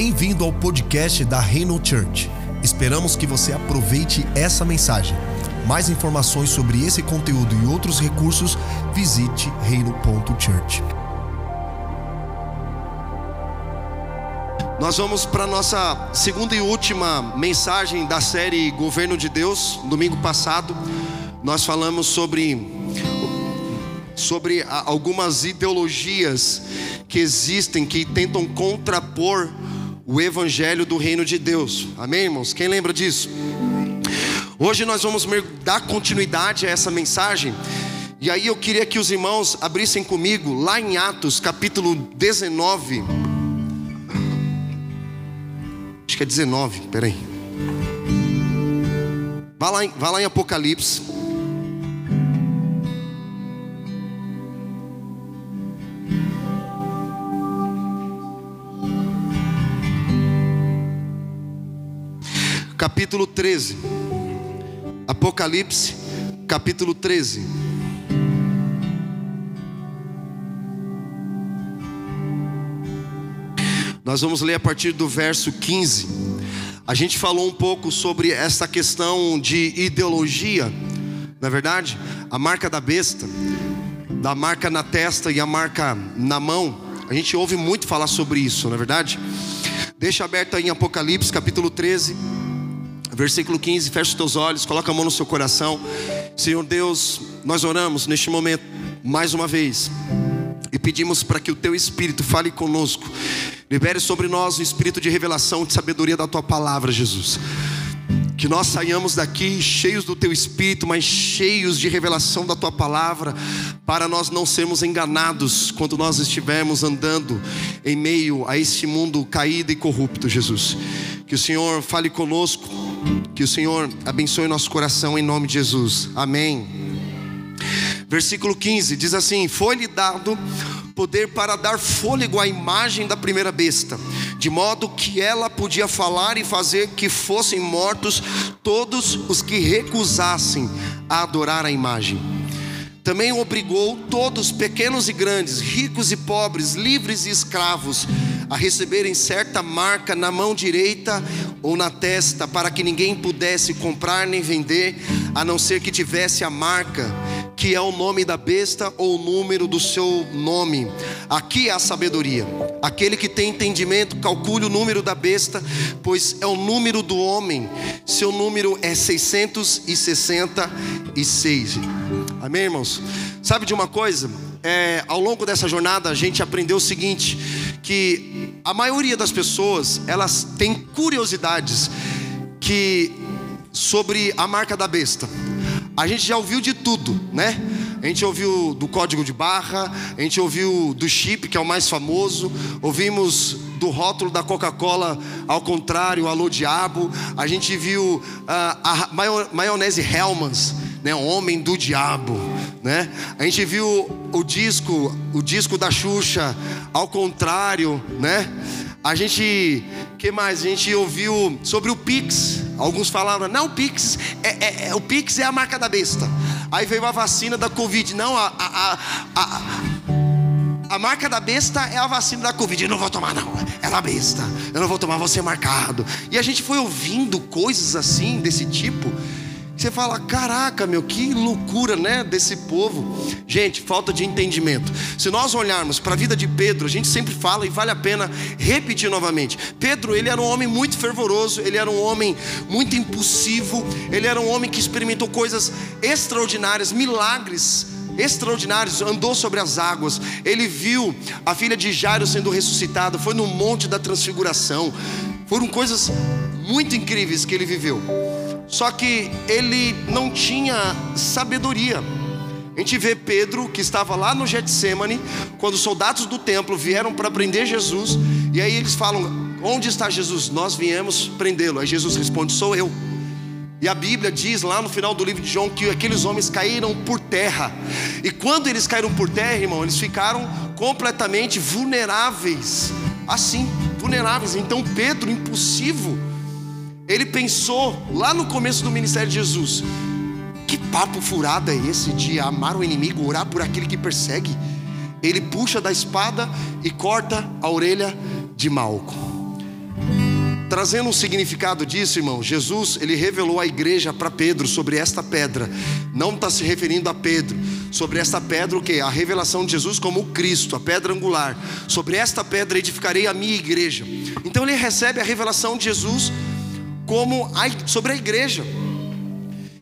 Bem-vindo ao podcast da Reino Church. Esperamos que você aproveite essa mensagem. Mais informações sobre esse conteúdo e outros recursos, visite reino.church. Nós vamos para a nossa segunda e última mensagem da série Governo de Deus. Domingo passado, nós falamos sobre, sobre algumas ideologias que existem, que tentam contrapor o evangelho do reino de Deus. Amém, irmãos? Quem lembra disso? Hoje nós vamos dar continuidade a essa mensagem. E aí eu queria que os irmãos abrissem comigo lá em Atos, capítulo 19. Acho que é 19, peraí. Vá lá, em, vá lá em Apocalipse. Capítulo 13. Apocalipse, capítulo 13. Nós vamos ler a partir do verso 15. A gente falou um pouco sobre essa questão de ideologia, na é verdade, a marca da besta, da marca na testa e a marca na mão. A gente ouve muito falar sobre isso, na é verdade. Deixa aberto aí em Apocalipse, capítulo 13, versículo 15. Fecha os teus olhos, coloca a mão no seu coração. Senhor Deus, nós oramos neste momento mais uma vez e pedimos para que o teu espírito fale conosco Libere sobre nós o espírito de revelação, de sabedoria da tua palavra, Jesus. Que nós saiamos daqui cheios do teu espírito, mas cheios de revelação da tua palavra, para nós não sermos enganados quando nós estivermos andando em meio a este mundo caído e corrupto, Jesus. Que o Senhor fale conosco, que o Senhor abençoe nosso coração em nome de Jesus. Amém. Versículo 15 diz assim: Foi-lhe dado poder para dar fôlego à imagem da primeira besta, de modo que ela podia falar e fazer que fossem mortos todos os que recusassem a adorar a imagem. Também obrigou todos, pequenos e grandes, ricos e pobres, livres e escravos, a receberem certa marca na mão direita ou na testa, para que ninguém pudesse comprar nem vender, a não ser que tivesse a marca que é o nome da besta ou o número do seu nome. Aqui é a sabedoria. Aquele que tem entendimento, calcule o número da besta, pois é o número do homem. Seu número é 666. Amém, irmãos? Sabe de uma coisa? É, ao longo dessa jornada a gente aprendeu o seguinte: que a maioria das pessoas elas têm curiosidades que sobre a marca da besta. A gente já ouviu de tudo, né? A gente ouviu do código de barra, a gente ouviu do chip, que é o mais famoso, ouvimos do rótulo da Coca-Cola ao contrário, alô diabo, a gente viu uh, a maionese Hellmann's, né, homem do diabo, né? A gente viu o disco, o disco da Xuxa ao contrário, né? A gente, que mais? A gente ouviu sobre o Pix. Alguns falaram, não, o Pix é, é, é, o Pix é a marca da besta. Aí veio a vacina da Covid. Não, a, a, a, a, marca da besta é a vacina da Covid. Eu não vou tomar, não. É da besta. Eu não vou tomar, vou ser marcado. E a gente foi ouvindo coisas assim, desse tipo. Você fala, caraca, meu, que loucura, né, desse povo. Gente, falta de entendimento. Se nós olharmos para a vida de Pedro, a gente sempre fala e vale a pena repetir novamente. Pedro, ele era um homem muito fervoroso, ele era um homem muito impulsivo, ele era um homem que experimentou coisas extraordinárias, milagres extraordinários, andou sobre as águas, ele viu a filha de Jairo sendo ressuscitada, foi no monte da transfiguração. Foram coisas muito incríveis que ele viveu. Só que ele não tinha sabedoria. A gente vê Pedro que estava lá no Getsemane, quando os soldados do templo vieram para prender Jesus, e aí eles falam: Onde está Jesus? Nós viemos prendê-lo. Aí Jesus responde: Sou eu. E a Bíblia diz lá no final do livro de João que aqueles homens caíram por terra. E quando eles caíram por terra, irmão, eles ficaram completamente vulneráveis. Assim, vulneráveis. Então Pedro, impulsivo, ele pensou lá no começo do ministério de Jesus: que papo furado é esse de amar o inimigo, orar por aquele que persegue? Ele puxa da espada e corta a orelha de Malco. trazendo um significado disso, irmão, Jesus ele revelou à igreja para Pedro sobre esta pedra. Não está se referindo a Pedro. Sobre esta pedra o que? A revelação de Jesus como o Cristo, a pedra angular. Sobre esta pedra edificarei a minha igreja. Então ele recebe a revelação de Jesus como a, sobre a igreja.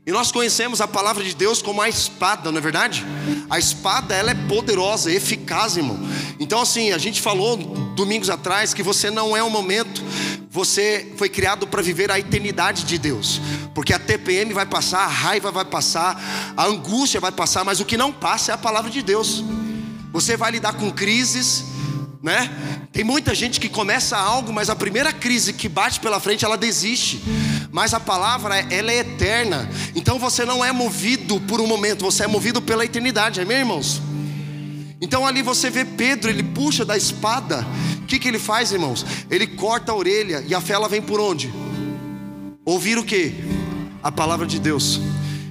E nós conhecemos a palavra de Deus como a espada, não é verdade? A espada ela é poderosa, eficaz, irmão. Então assim, a gente falou domingos atrás que você não é um momento, você foi criado para viver a eternidade de Deus. Porque a TPM vai passar, a raiva vai passar, a angústia vai passar, mas o que não passa é a palavra de Deus. Você vai lidar com crises, né? Tem muita gente que começa algo, mas a primeira crise que bate pela frente, ela desiste. Mas a palavra, ela é eterna. Então você não é movido por um momento, você é movido pela eternidade, amém, irmãos? Então ali você vê Pedro, ele puxa da espada. O que, que ele faz, irmãos? Ele corta a orelha e a fé ela vem por onde? Ouvir o que? A palavra de Deus.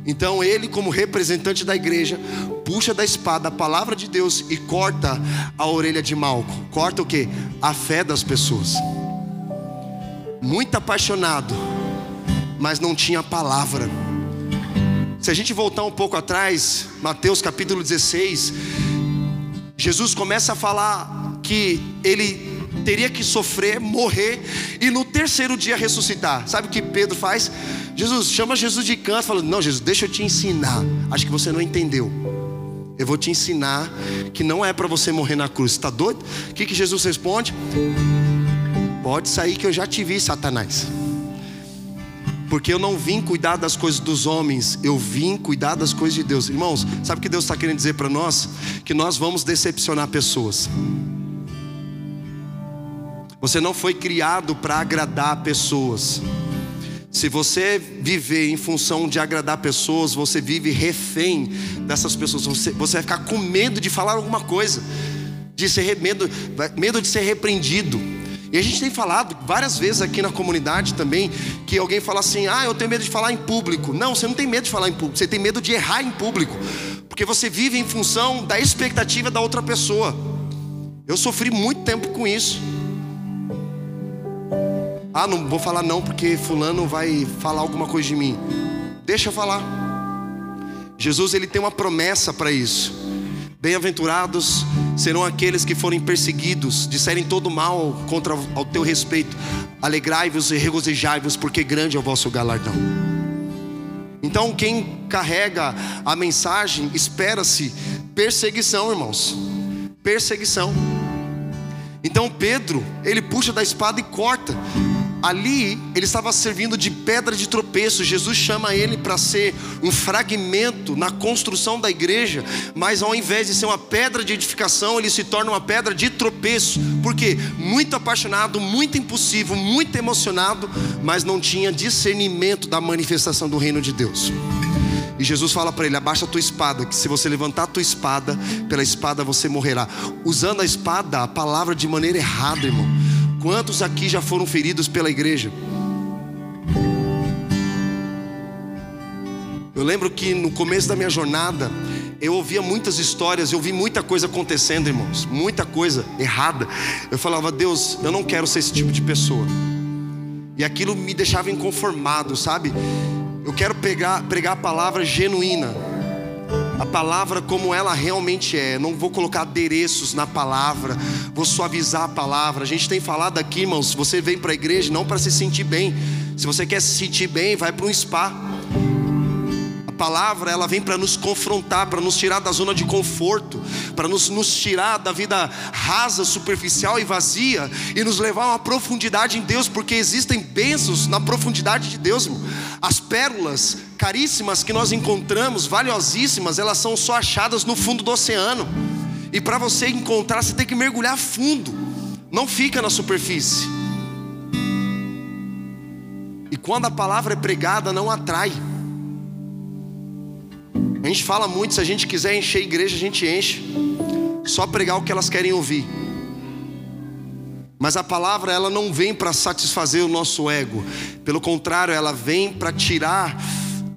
Então ele, como representante da igreja, puxa da espada a palavra de Deus e corta a orelha de Malco. Corta o que? A fé das pessoas. Muito apaixonado, mas não tinha palavra. Se a gente voltar um pouco atrás, Mateus capítulo 16, Jesus começa a falar que ele teria que sofrer, morrer e no terceiro dia ressuscitar. Sabe o que Pedro faz? Jesus chama Jesus de canto, falando: Não, Jesus, deixa eu te ensinar. Acho que você não entendeu. Eu vou te ensinar que não é para você morrer na cruz. Está doido? O que, que Jesus responde? Pode sair que eu já te vi, Satanás. Porque eu não vim cuidar das coisas dos homens, eu vim cuidar das coisas de Deus. Irmãos, sabe o que Deus está querendo dizer para nós? Que nós vamos decepcionar pessoas. Você não foi criado para agradar pessoas. Se você viver em função de agradar pessoas, você vive refém dessas pessoas. Você, você vai ficar com medo de falar alguma coisa, de ser medo, medo de ser repreendido. E a gente tem falado várias vezes aqui na comunidade também que alguém fala assim: "Ah, eu tenho medo de falar em público". Não, você não tem medo de falar em público, você tem medo de errar em público, porque você vive em função da expectativa da outra pessoa. Eu sofri muito tempo com isso. Ah, não vou falar não porque fulano vai falar alguma coisa de mim. Deixa eu falar. Jesus ele tem uma promessa para isso. Bem-aventurados serão aqueles que forem perseguidos, disserem todo mal contra ao teu respeito. Alegrai-vos e regozijai-vos, porque grande é o vosso galardão. Então, quem carrega a mensagem, espera-se perseguição, irmãos. Perseguição. Então Pedro, ele puxa da espada e corta. Ali ele estava servindo de pedra de tropeço. Jesus chama ele para ser um fragmento na construção da igreja, mas ao invés de ser uma pedra de edificação, ele se torna uma pedra de tropeço. Porque muito apaixonado, muito impulsivo, muito emocionado, mas não tinha discernimento da manifestação do reino de Deus. E Jesus fala para ele: abaixa a tua espada, que se você levantar a tua espada, pela espada você morrerá. Usando a espada, a palavra de maneira errada, irmão. Quantos aqui já foram feridos pela igreja? Eu lembro que no começo da minha jornada, eu ouvia muitas histórias, eu vi muita coisa acontecendo, irmãos, muita coisa errada. Eu falava, Deus, eu não quero ser esse tipo de pessoa. E aquilo me deixava inconformado, sabe? Eu quero pegar, pregar a palavra genuína a palavra como ela realmente é. Não vou colocar adereços na palavra, vou suavizar a palavra. A gente tem falado aqui, irmãos, você vem para a igreja não para se sentir bem. Se você quer se sentir bem, vai para um spa palavra ela vem para nos confrontar, para nos tirar da zona de conforto, para nos, nos tirar da vida rasa, superficial e vazia e nos levar a uma profundidade em Deus, porque existem bênçãos na profundidade de Deus. Irmão. As pérolas caríssimas que nós encontramos, valiosíssimas, elas são só achadas no fundo do oceano. E para você encontrar, você tem que mergulhar fundo. Não fica na superfície. E quando a palavra é pregada, não atrai. A gente fala muito, se a gente quiser encher a igreja, a gente enche. Só pregar o que elas querem ouvir. Mas a palavra ela não vem para satisfazer o nosso ego. Pelo contrário, ela vem para tirar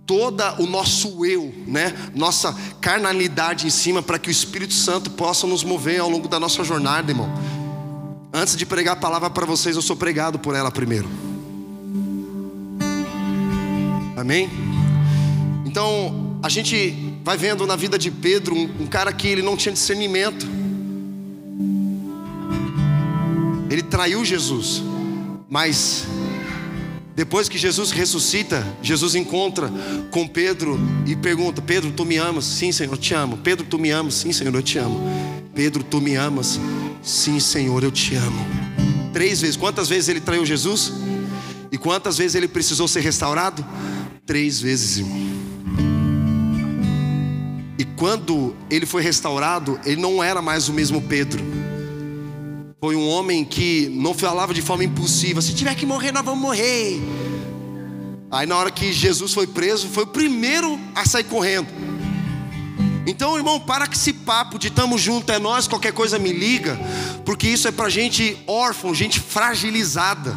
toda o nosso eu, né? Nossa carnalidade em cima para que o Espírito Santo possa nos mover ao longo da nossa jornada, irmão. Antes de pregar a palavra para vocês, eu sou pregado por ela primeiro. Amém? Então, a gente vai vendo na vida de Pedro um, um cara que ele não tinha discernimento. Ele traiu Jesus, mas depois que Jesus ressuscita, Jesus encontra com Pedro e pergunta: Pedro, tu me amas? Sim, Senhor, eu te amo. Pedro, tu me amas? Sim, Senhor, eu te amo. Pedro, tu me amas? Sim, Senhor, eu te amo. Três vezes. Quantas vezes ele traiu Jesus? E quantas vezes ele precisou ser restaurado? Três vezes, irmão. Quando ele foi restaurado, ele não era mais o mesmo Pedro. Foi um homem que não falava de forma impulsiva: se tiver que morrer, nós vamos morrer. Aí, na hora que Jesus foi preso, foi o primeiro a sair correndo. Então, irmão, para que esse papo de tamo junto é nós, qualquer coisa me liga, porque isso é para gente órfã, gente fragilizada.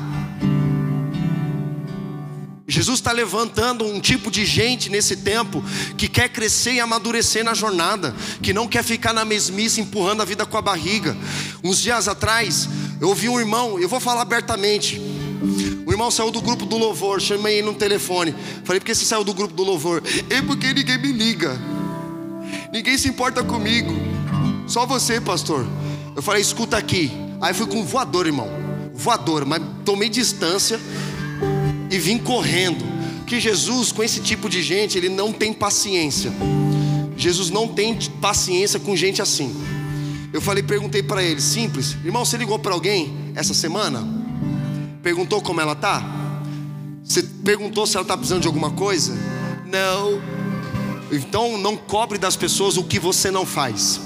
Jesus está levantando um tipo de gente nesse tempo que quer crescer e amadurecer na jornada, que não quer ficar na mesmice empurrando a vida com a barriga. Uns dias atrás, eu ouvi um irmão, eu vou falar abertamente. O irmão saiu do grupo do louvor, chamei ele no telefone. Falei, por que você saiu do grupo do louvor? É porque ninguém me liga, ninguém se importa comigo, só você, pastor. Eu falei, escuta aqui. Aí fui com voador, irmão, voador, mas tomei distância e vim correndo. Que Jesus, com esse tipo de gente, ele não tem paciência. Jesus não tem paciência com gente assim. Eu falei, perguntei para ele, simples, irmão, você ligou para alguém essa semana? Perguntou como ela tá? Você perguntou se ela está precisando de alguma coisa? Não. Então não cobre das pessoas o que você não faz.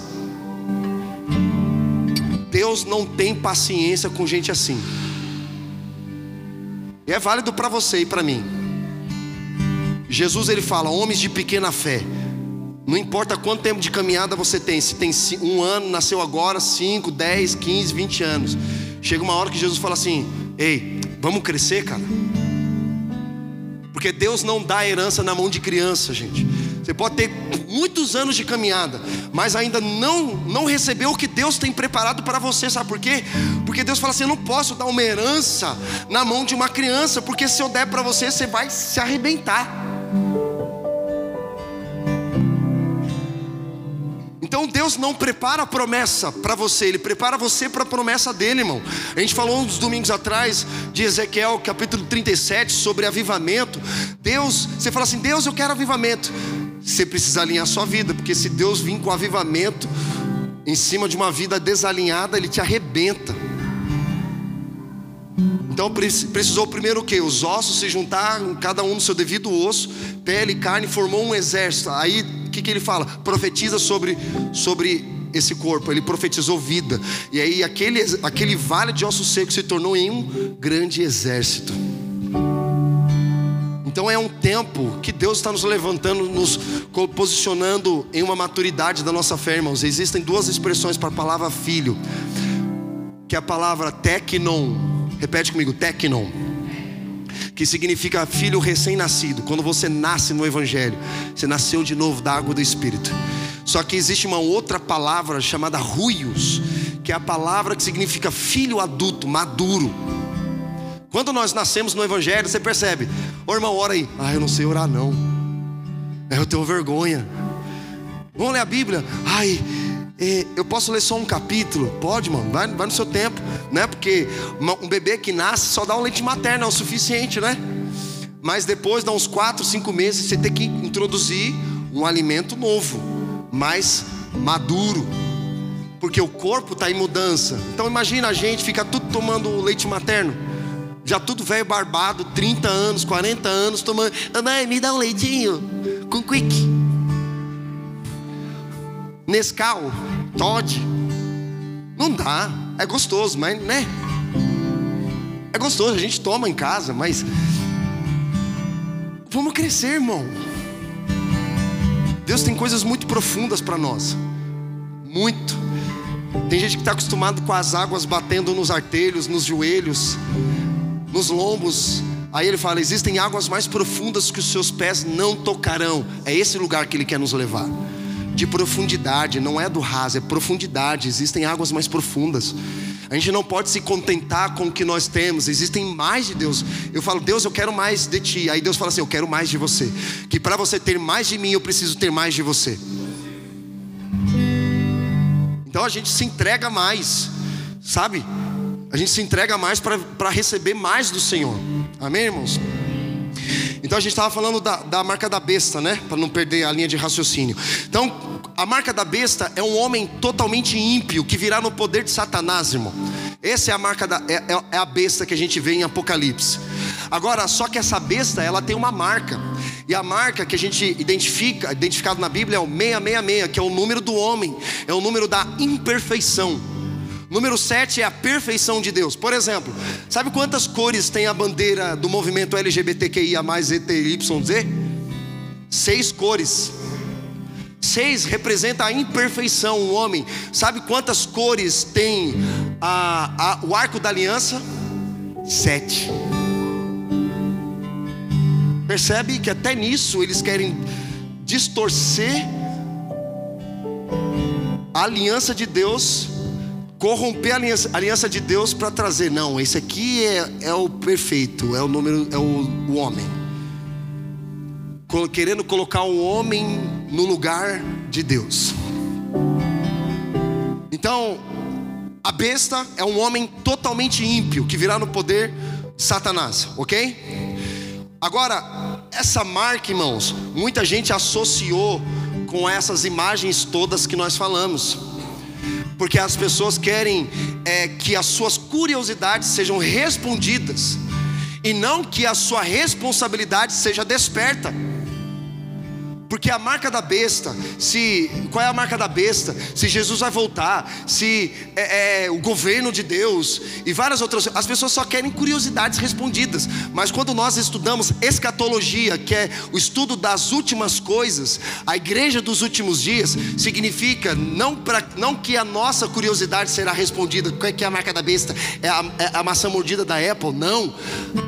Deus não tem paciência com gente assim. E é válido para você e para mim. Jesus ele fala: homens de pequena fé. Não importa quanto tempo de caminhada você tem, se tem um ano, nasceu agora, cinco, dez, quinze, vinte anos. Chega uma hora que Jesus fala assim: Ei, vamos crescer, cara. Porque Deus não dá herança na mão de criança, gente. Você pode ter muitos anos de caminhada, mas ainda não não recebeu o que Deus tem preparado para você, sabe por quê? Porque Deus fala assim: eu não posso dar uma herança na mão de uma criança, porque se eu der para você, você vai se arrebentar. Então Deus não prepara a promessa para você, Ele prepara você para a promessa dele, irmão. A gente falou uns domingos atrás de Ezequiel, capítulo 37, sobre avivamento. Deus, você fala assim: Deus, eu quero avivamento. Você precisa alinhar sua vida, porque se Deus vir com avivamento em cima de uma vida desalinhada, Ele te arrebenta. Então precisou primeiro o que? Os ossos se juntaram, cada um no seu devido osso, pele e carne, formou um exército. Aí o que, que ele fala? Profetiza sobre, sobre esse corpo. Ele profetizou vida. E aí aquele, aquele vale de ossos secos se tornou em um grande exército. Então é um tempo que Deus está nos levantando, nos posicionando em uma maturidade da nossa fé, irmãos. Existem duas expressões para a palavra filho, que é a palavra teknon. Repete comigo, teknon. Que significa filho recém-nascido. Quando você nasce no Evangelho, você nasceu de novo da água do Espírito. Só que existe uma outra palavra chamada ruios, que é a palavra que significa filho adulto, maduro. Quando nós nascemos no Evangelho, você percebe, ô irmão, ora aí. Ah, eu não sei orar não. É, eu tenho vergonha. Vamos ler a Bíblia? Ai, é, eu posso ler só um capítulo? Pode, mano, vai, vai no seu tempo, né? Porque um bebê que nasce só dá um leite materno, é o suficiente, né? Mas depois, dá uns 4, 5 meses, você tem que introduzir um alimento novo, mais maduro, porque o corpo está em mudança. Então imagina a gente ficar tudo tomando leite materno já tudo velho barbado, 30 anos, 40 anos, tomando, mãe, me dá um leitinho com quick. Nescau, Todd. Não dá, é gostoso, mas né? É gostoso, a gente toma em casa, mas vamos crescer, irmão. Deus tem coisas muito profundas para nós. Muito. Tem gente que está acostumado com as águas batendo nos artelhos, nos joelhos nos lombos. Aí ele fala: existem águas mais profundas que os seus pés não tocarão. É esse lugar que ele quer nos levar. De profundidade, não é do raso, é profundidade. Existem águas mais profundas. A gente não pode se contentar com o que nós temos. Existem mais de Deus. Eu falo, Deus, eu quero mais de ti. Aí Deus fala assim, eu quero mais de você. Que para você ter mais de mim, eu preciso ter mais de você. Então a gente se entrega mais, sabe? A gente se entrega mais para receber mais do Senhor. Amém, irmãos? Então a gente estava falando da, da marca da besta, né? Para não perder a linha de raciocínio. Então, a marca da besta é um homem totalmente ímpio que virá no poder de Satanás, irmão. Essa é a marca da é, é, é a besta que a gente vê em Apocalipse. Agora, só que essa besta, ela tem uma marca. E a marca que a gente identifica, identificado na Bíblia é o 666, que é o número do homem, é o número da imperfeição. Número 7 é a perfeição de Deus. Por exemplo, sabe quantas cores tem a bandeira do movimento LGBTQIA ETYZ? Seis cores. Seis representa a imperfeição, o homem. Sabe quantas cores tem a, a, o arco da aliança? Sete. Percebe que até nisso eles querem distorcer a aliança de Deus corromper a aliança, a aliança de Deus para trazer, não, esse aqui é, é o perfeito, é o número, é o, o homem. Querendo colocar um homem no lugar de Deus. Então, a besta é um homem totalmente ímpio que virá no poder de Satanás, ok? Agora, essa marca, irmãos, muita gente associou com essas imagens todas que nós falamos porque as pessoas querem é, que as suas curiosidades sejam respondidas e não que a sua responsabilidade seja desperta. Porque a marca da besta, se qual é a marca da besta? Se Jesus vai voltar, se é, é, o governo de Deus e várias outras, as pessoas só querem curiosidades respondidas. Mas quando nós estudamos escatologia, que é o estudo das últimas coisas, a igreja dos últimos dias, significa não para não que a nossa curiosidade será respondida. Qual é que é a marca da besta? É a, é a maçã mordida da Apple? Não.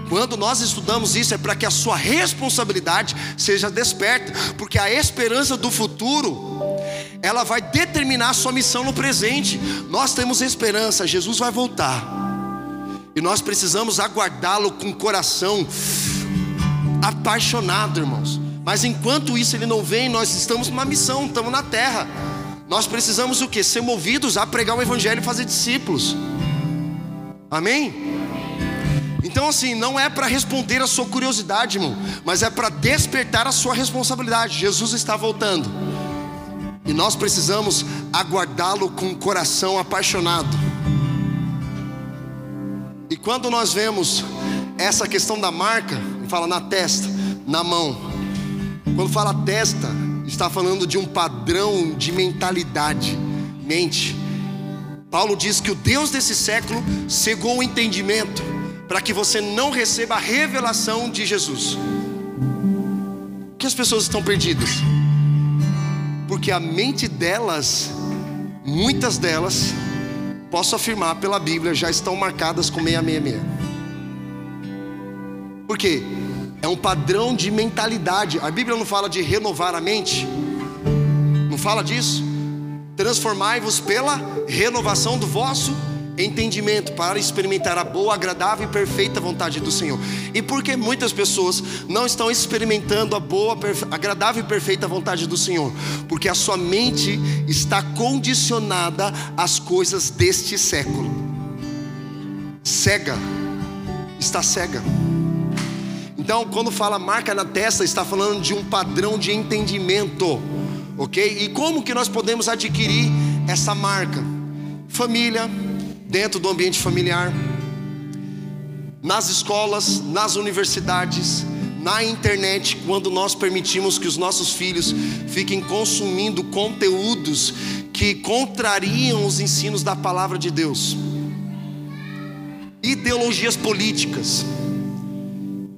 Quando nós estudamos isso é para que a sua responsabilidade seja desperta porque a esperança do futuro ela vai determinar a sua missão no presente. Nós temos esperança, Jesus vai voltar. E nós precisamos aguardá-lo com o coração apaixonado, irmãos. Mas enquanto isso ele não vem, nós estamos numa missão, estamos na terra. Nós precisamos o que? Ser movidos a pregar o evangelho e fazer discípulos. Amém? Então, assim, não é para responder a sua curiosidade, irmão, mas é para despertar a sua responsabilidade. Jesus está voltando e nós precisamos aguardá-lo com o coração apaixonado. E quando nós vemos essa questão da marca, fala na testa, na mão. Quando fala testa, está falando de um padrão de mentalidade, mente. Paulo diz que o Deus desse século cegou o entendimento para que você não receba a revelação de Jesus. Que as pessoas estão perdidas? Porque a mente delas, muitas delas, posso afirmar pela Bíblia, já estão marcadas com 666. Por quê? É um padrão de mentalidade. A Bíblia não fala de renovar a mente, não fala disso. Transformai-vos pela renovação do vosso entendimento para experimentar a boa, agradável e perfeita vontade do Senhor. E por que muitas pessoas não estão experimentando a boa, agradável e perfeita vontade do Senhor? Porque a sua mente está condicionada às coisas deste século. Cega. Está cega. Então, quando fala marca na testa, está falando de um padrão de entendimento, ok? E como que nós podemos adquirir essa marca? Família, dentro do ambiente familiar, nas escolas, nas universidades, na internet, quando nós permitimos que os nossos filhos fiquem consumindo conteúdos que contrariam os ensinos da palavra de Deus, ideologias políticas,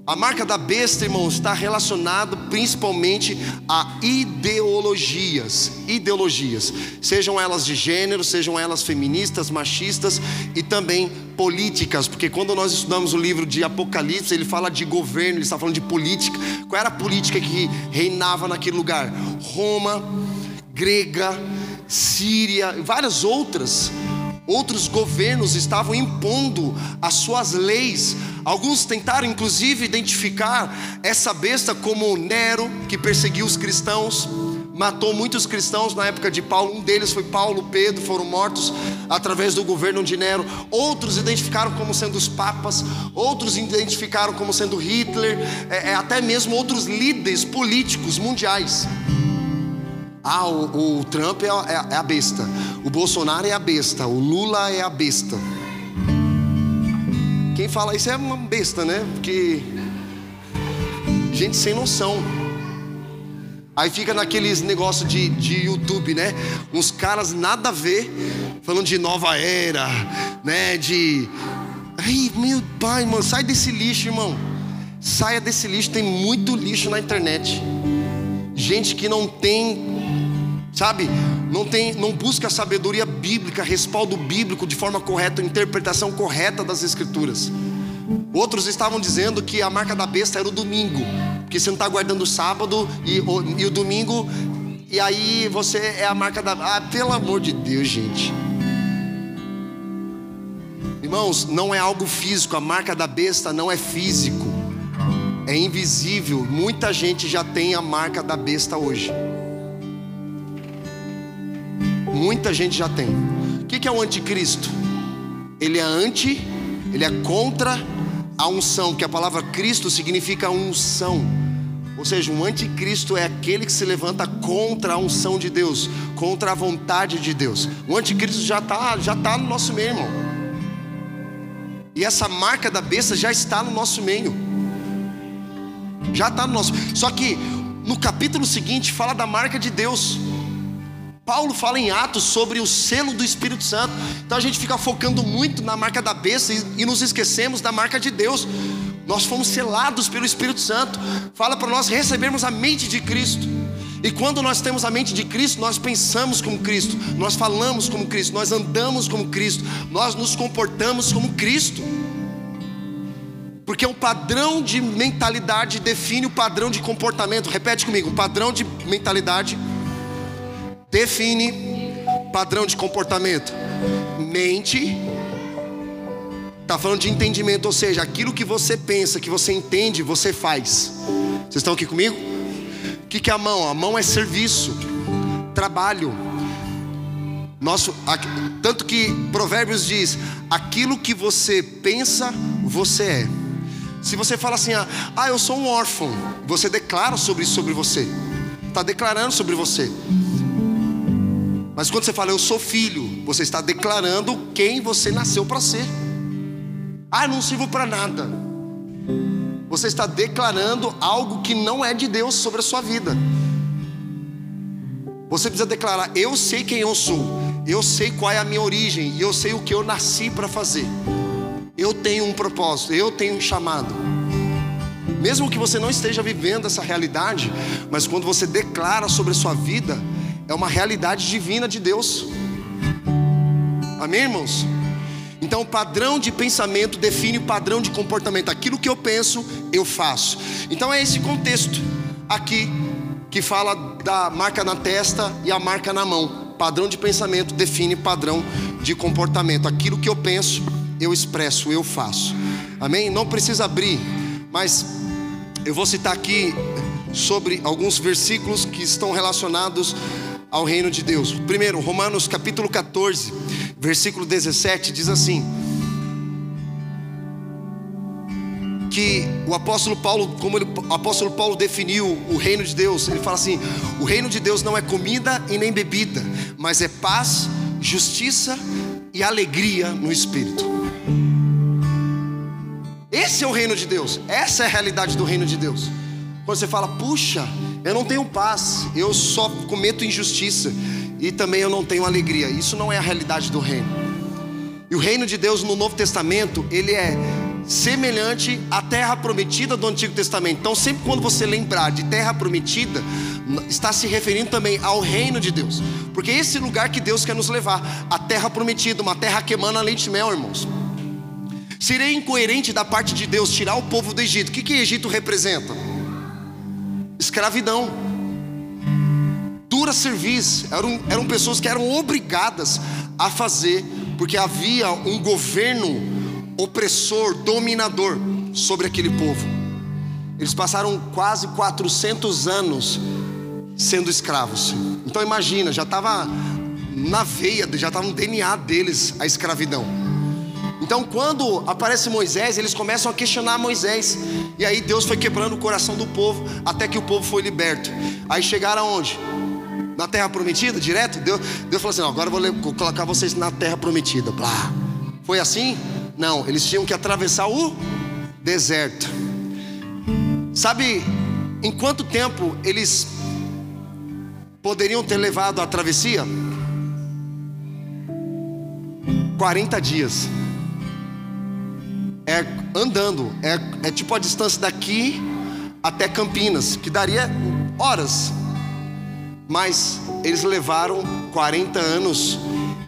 a marca da besta, irmão, está relacionado principalmente a ideologias, ideologias, sejam elas de gênero, sejam elas feministas, machistas e também políticas, porque quando nós estudamos o livro de Apocalipse, ele fala de governo, ele está falando de política. Qual era a política que reinava naquele lugar? Roma, grega, Síria, várias outras outros governos estavam impondo as suas leis. Alguns tentaram inclusive identificar essa besta como Nero, que perseguiu os cristãos, matou muitos cristãos na época de Paulo. Um deles foi Paulo, Pedro, foram mortos através do governo de Nero. Outros identificaram como sendo os papas, outros identificaram como sendo Hitler, é, é, até mesmo outros líderes políticos mundiais. Ah, o, o Trump é, é, é a besta, o Bolsonaro é a besta, o Lula é a besta. Quem fala isso é uma besta, né? Porque gente sem noção. Aí fica naqueles negócios de, de YouTube, né? Uns caras nada a ver, falando de nova era, né? De. Ai, meu pai, mano, sai desse lixo, irmão. Saia desse lixo, tem muito lixo na internet. Gente que não tem sabe? Não tem, não busca sabedoria bíblica, respaldo bíblico de forma correta, interpretação correta das escrituras. Outros estavam dizendo que a marca da besta era o domingo, porque você não está guardando o sábado e o, e o domingo, e aí você é a marca da. Ah, pelo amor de Deus, gente. Irmãos, não é algo físico, a marca da besta não é físico, é invisível. Muita gente já tem a marca da besta hoje. Muita gente já tem. O que é o anticristo? Ele é anti, ele é contra a unção, que a palavra Cristo significa unção. Ou seja, um anticristo é aquele que se levanta contra a unção de Deus, contra a vontade de Deus. O anticristo já está já tá no nosso meio, irmão. E essa marca da besta já está no nosso meio. Já está no nosso. Só que no capítulo seguinte fala da marca de Deus. Paulo fala em Atos sobre o selo do Espírito Santo. Então a gente fica focando muito na marca da besta e, nos esquecemos da marca de Deus. Nós fomos selados pelo Espírito Santo. Fala para nós recebermos a mente de Cristo. E quando nós temos a mente de Cristo, nós pensamos como Cristo, nós falamos como Cristo, nós andamos como Cristo, nós nos comportamos como Cristo. Porque o padrão de mentalidade define o padrão de comportamento. Repete comigo: o padrão de mentalidade define padrão de comportamento. Mente está falando de entendimento, ou seja, aquilo que você pensa, que você entende, você faz. Vocês estão aqui comigo? O que, que é a mão? A mão é serviço, trabalho. Nosso, tanto que Provérbios diz: aquilo que você pensa, você é. Se você fala assim, ah, ah eu sou um órfão, você declara sobre isso sobre você, está declarando sobre você. Mas quando você fala eu sou filho, você está declarando quem você nasceu para ser. Ah, não sirvo para nada. Você está declarando algo que não é de Deus sobre a sua vida. Você precisa declarar: eu sei quem eu sou, eu sei qual é a minha origem e eu sei o que eu nasci para fazer. Eu tenho um propósito, eu tenho um chamado. Mesmo que você não esteja vivendo essa realidade, mas quando você declara sobre a sua vida, é uma realidade divina de Deus. Amém, irmãos? Então, o padrão de pensamento define o padrão de comportamento. Aquilo que eu penso, eu faço. Então, é esse contexto aqui que fala da marca na testa e a marca na mão. Padrão de pensamento define padrão de comportamento. Aquilo que eu penso, eu expresso, eu faço. Amém? Não precisa abrir, mas eu vou citar aqui sobre alguns versículos que estão relacionados ao reino de Deus. Primeiro, Romanos capítulo 14, versículo 17 diz assim: que o apóstolo Paulo, como ele, o apóstolo Paulo definiu o reino de Deus, ele fala assim: o reino de Deus não é comida e nem bebida, mas é paz, justiça e alegria no espírito. Esse é o reino de Deus, essa é a realidade do reino de Deus. Quando você fala, puxa, eu não tenho paz, eu só cometo injustiça e também eu não tenho alegria. Isso não é a realidade do reino. E o reino de Deus no Novo Testamento, ele é semelhante à terra prometida do Antigo Testamento. Então, sempre quando você lembrar de terra prometida, está se referindo também ao reino de Deus, porque esse lugar que Deus quer nos levar, a terra prometida, uma terra que emana leite e mel, irmãos. Seria incoerente da parte de Deus tirar o povo do Egito. O que que Egito representa? Escravidão, dura serviço, eram, eram pessoas que eram obrigadas a fazer porque havia um governo opressor, dominador sobre aquele povo. Eles passaram quase 400 anos sendo escravos. Então imagina, já estava na veia, já estava no DNA deles a escravidão. Então, quando aparece Moisés, eles começam a questionar Moisés. E aí Deus foi quebrando o coração do povo até que o povo foi liberto. Aí chegaram aonde? Na terra prometida, direto? Deus, Deus falou assim: não, agora eu vou colocar vocês na terra prometida. Blá. Foi assim? Não, eles tinham que atravessar o deserto. Sabe em quanto tempo eles poderiam ter levado a travessia? 40 dias. É andando, é, é tipo a distância daqui até Campinas, que daria horas. Mas eles levaram 40 anos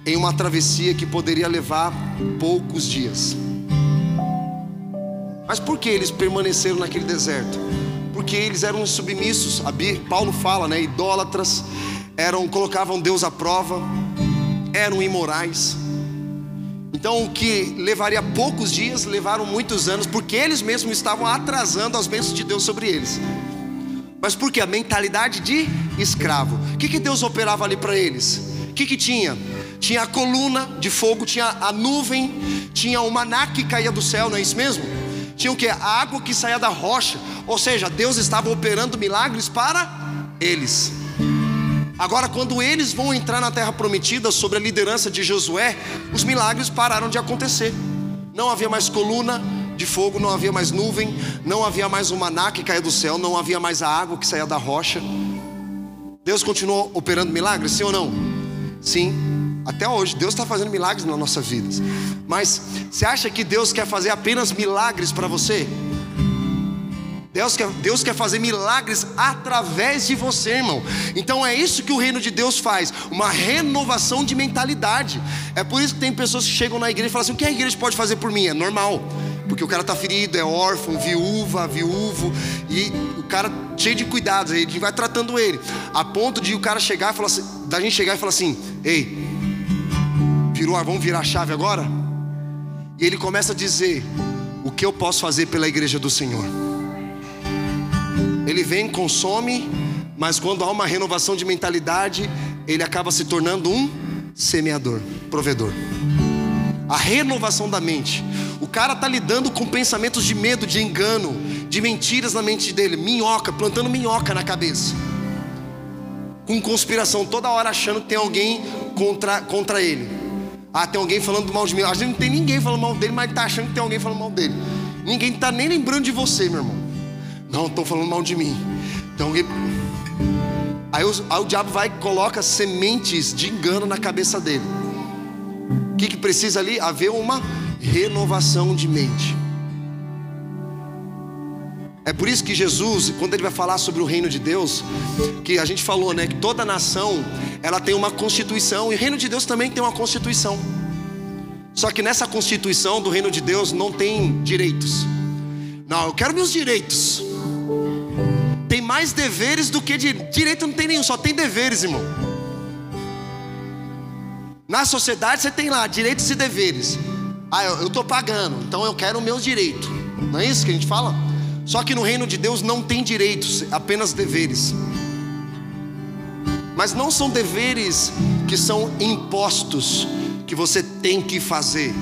em uma travessia que poderia levar poucos dias. Mas por que eles permaneceram naquele deserto? Porque eles eram submissos. Paulo fala, né? Idólatras, eram colocavam Deus à prova, eram imorais. Então, o que levaria poucos dias, levaram muitos anos, porque eles mesmos estavam atrasando as bênçãos de Deus sobre eles. Mas por que? A mentalidade de escravo. O que, que Deus operava ali para eles? O que, que tinha? Tinha a coluna de fogo, tinha a nuvem, tinha o maná que caía do céu, não é isso mesmo? Tinha o que? A água que saía da rocha. Ou seja, Deus estava operando milagres para eles. Agora, quando eles vão entrar na terra prometida, sob a liderança de Josué, os milagres pararam de acontecer. Não havia mais coluna de fogo, não havia mais nuvem, não havia mais o maná que caía do céu, não havia mais a água que saía da rocha. Deus continuou operando milagres, sim ou não? Sim, até hoje, Deus está fazendo milagres nas nossas vidas. Mas você acha que Deus quer fazer apenas milagres para você? Deus quer, Deus quer fazer milagres através de você, irmão. Então é isso que o reino de Deus faz, uma renovação de mentalidade. É por isso que tem pessoas que chegam na igreja e falam assim: o que a igreja pode fazer por mim? É normal, porque o cara está ferido, é órfão, viúva, viúvo, e o cara cheio de cuidados, a gente vai tratando ele, a ponto de o cara chegar e falar assim, da gente chegar e falar assim: ei, virou, vamos virar a chave agora? E ele começa a dizer: o que eu posso fazer pela igreja do Senhor? Ele vem, consome, mas quando há uma renovação de mentalidade, ele acaba se tornando um semeador, provedor. A renovação da mente. O cara está lidando com pensamentos de medo, de engano, de mentiras na mente dele, minhoca, plantando minhoca na cabeça. Com conspiração, toda hora achando que tem alguém contra, contra ele. Ah, tem alguém falando mal de mim. A gente não tem ninguém falando mal dele, mas está achando que tem alguém falando mal dele. Ninguém está nem lembrando de você, meu irmão. Não, estão falando mal de mim. Então, aí, o, aí o diabo vai e coloca sementes de engano na cabeça dele. O que, que precisa ali? Haver uma renovação de mente. É por isso que Jesus, quando ele vai falar sobre o reino de Deus, que a gente falou, né, que toda nação ela tem uma constituição e o reino de Deus também tem uma constituição. Só que nessa constituição do reino de Deus não tem direitos. Não, eu quero meus direitos tem mais deveres do que de direito não tem nenhum, só tem deveres, irmão. Na sociedade você tem lá direitos e deveres. Ah, eu estou pagando, então eu quero o meu direito. Não é isso que a gente fala? Só que no reino de Deus não tem direitos, apenas deveres. Mas não são deveres que são impostos, que você tem que fazer,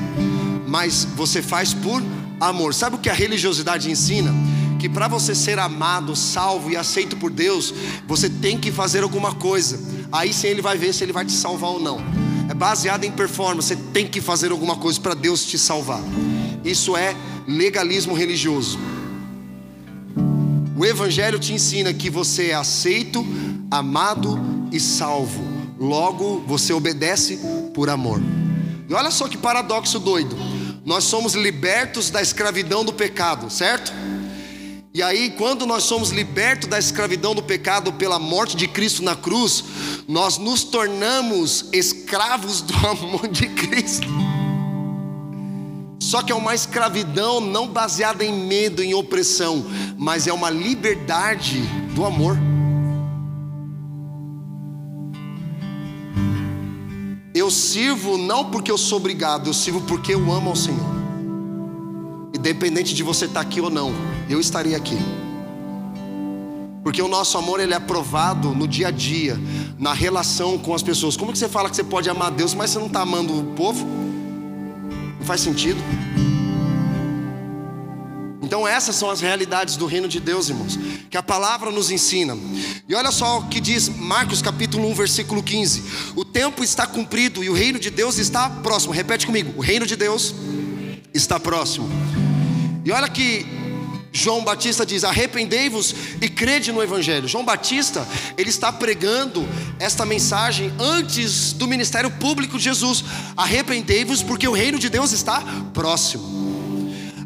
mas você faz por amor. Sabe o que a religiosidade ensina? Que para você ser amado, salvo e aceito por Deus, você tem que fazer alguma coisa. Aí sim ele vai ver se ele vai te salvar ou não. É baseado em performance, você tem que fazer alguma coisa para Deus te salvar. Isso é legalismo religioso. O Evangelho te ensina que você é aceito, amado e salvo. Logo, você obedece por amor. E olha só que paradoxo doido. Nós somos libertos da escravidão do pecado, certo? E aí, quando nós somos libertos da escravidão do pecado pela morte de Cristo na cruz, nós nos tornamos escravos do amor de Cristo. Só que é uma escravidão não baseada em medo, em opressão, mas é uma liberdade do amor. Eu sirvo não porque eu sou obrigado, eu sirvo porque eu amo ao Senhor. Independente de você estar aqui ou não, eu estarei aqui. Porque o nosso amor ele é provado no dia a dia, na relação com as pessoas. Como que você fala que você pode amar Deus, mas você não está amando o povo? Não faz sentido. Então essas são as realidades do reino de Deus, irmãos, que a palavra nos ensina. E olha só o que diz Marcos capítulo 1, versículo 15. O tempo está cumprido e o reino de Deus está próximo. Repete comigo. O reino de Deus está próximo. E olha que João Batista diz: arrependei-vos e crede no Evangelho. João Batista, ele está pregando esta mensagem antes do ministério público de Jesus: arrependei-vos, porque o reino de Deus está próximo.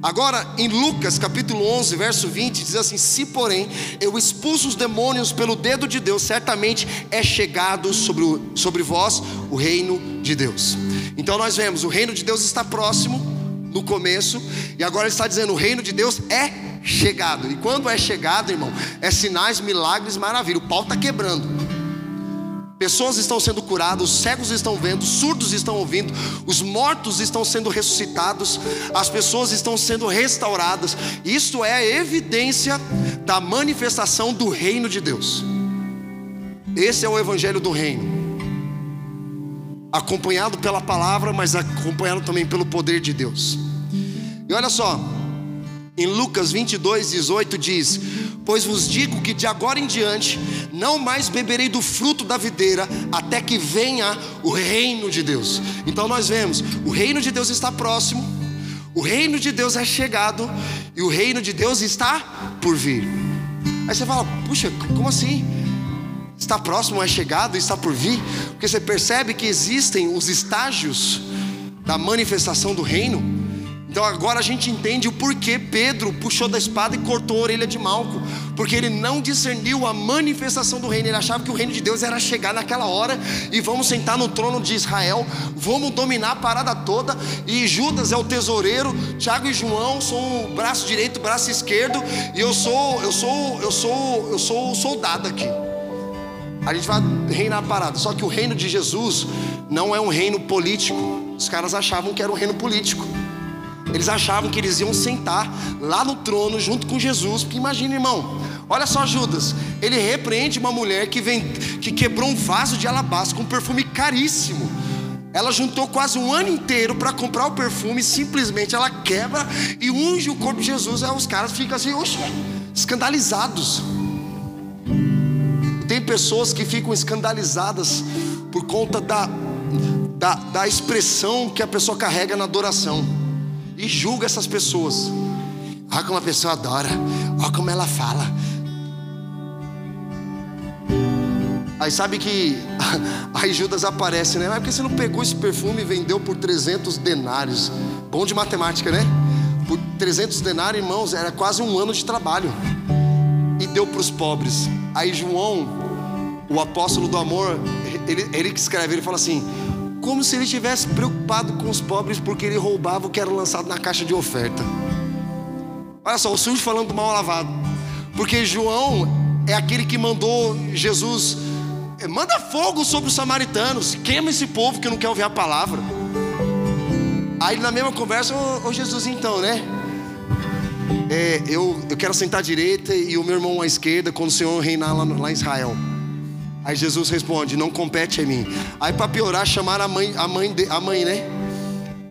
Agora, em Lucas capítulo 11, verso 20, diz assim: Se porém eu expulso os demônios pelo dedo de Deus, certamente é chegado sobre, o, sobre vós o reino de Deus. Então nós vemos, o reino de Deus está próximo no começo, e agora ele está dizendo: o reino de Deus é chegado. E quando é chegado, irmão, é sinais, milagres, maravilha. O pau está quebrando. Pessoas estão sendo curadas, os cegos estão vendo, surdos estão ouvindo, os mortos estão sendo ressuscitados, as pessoas estão sendo restauradas. Isto é a evidência da manifestação do reino de Deus. Esse é o evangelho do reino. Acompanhado pela palavra, mas acompanhado também pelo poder de Deus. E olha só, em Lucas 22, 18 diz: Pois vos digo que de agora em diante não mais beberei do fruto da videira até que venha o reino de Deus. Então nós vemos, o reino de Deus está próximo, o reino de Deus é chegado e o reino de Deus está por vir. Aí você fala, puxa, como assim? Está próximo, é chegado, está por vir? Porque você percebe que existem os estágios da manifestação do reino. Então agora a gente entende o porquê Pedro puxou da espada e cortou a orelha de Malco, porque ele não discerniu a manifestação do reino, ele achava que o reino de Deus era chegar naquela hora e vamos sentar no trono de Israel, vamos dominar a parada toda, e Judas é o tesoureiro, Tiago e João são o braço direito, o braço esquerdo, e eu sou, eu sou, eu sou, eu sou o soldado aqui. A gente vai reinar a parada, só que o reino de Jesus não é um reino político. Os caras achavam que era um reino político. Eles achavam que eles iam sentar lá no trono junto com Jesus. Porque imagina, irmão, olha só Judas, ele repreende uma mulher que, vem, que quebrou um vaso de alabastro com um perfume caríssimo. Ela juntou quase um ano inteiro para comprar o perfume, simplesmente ela quebra e unge o corpo de Jesus. Aí os caras ficam assim, oxe, escandalizados. Pessoas que ficam escandalizadas por conta da, da, da expressão que a pessoa carrega na adoração e julga essas pessoas. Olha como a pessoa adora, olha como ela fala. Aí sabe que aí Judas aparece, né? Mas porque você não pegou esse perfume e vendeu por 300 denários? Bom de matemática, né? Por 300 denários, irmãos, era quase um ano de trabalho. E deu para os pobres. Aí João, o apóstolo do amor, ele, ele que escreve, ele fala assim: como se ele estivesse preocupado com os pobres porque ele roubava o que era lançado na caixa de oferta. Olha só, o sujo falando mal lavado. Porque João é aquele que mandou Jesus, eh, manda fogo sobre os samaritanos, queima esse povo que não quer ouvir a palavra. Aí na mesma conversa, ô Jesus, então, né? É, eu, eu quero sentar à direita e o meu irmão à esquerda quando o Senhor reinar lá, lá em Israel. Aí Jesus responde: Não compete a mim. Aí para piorar, chamar a mãe, a mãe, a mãe, né?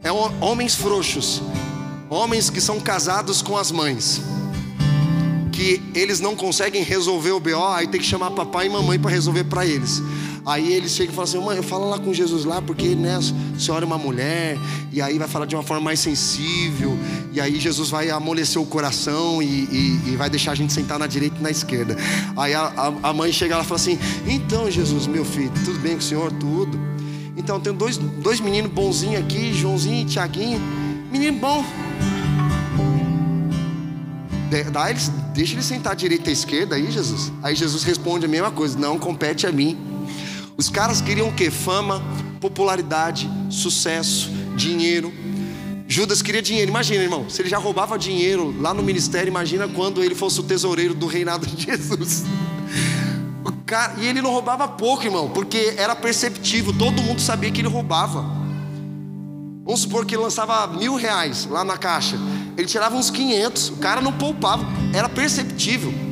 É homens frouxos, homens que são casados com as mães, que eles não conseguem resolver o BO, aí tem que chamar papai e mamãe para resolver para eles. Aí eles chegam e falam assim: mãe, fala lá com Jesus lá, porque né, a senhora é uma mulher, e aí vai falar de uma forma mais sensível, e aí Jesus vai amolecer o coração e, e, e vai deixar a gente sentar na direita e na esquerda. Aí a, a, a mãe chega lá e fala assim: então, Jesus, meu filho, tudo bem com o senhor? Tudo. Então, tem dois, dois meninos bonzinhos aqui, Joãozinho e Tiaguinho. Menino bom. Dá eles, deixa ele sentar à direita e à esquerda aí, Jesus. Aí Jesus responde a mesma coisa: não compete a mim. Os caras queriam o que? Fama, popularidade, sucesso, dinheiro. Judas queria dinheiro. Imagina, irmão, se ele já roubava dinheiro lá no ministério, imagina quando ele fosse o tesoureiro do reinado de Jesus. Cara, e ele não roubava pouco, irmão, porque era perceptível, todo mundo sabia que ele roubava. Vamos supor que ele lançava mil reais lá na caixa, ele tirava uns 500, o cara não poupava, era perceptível.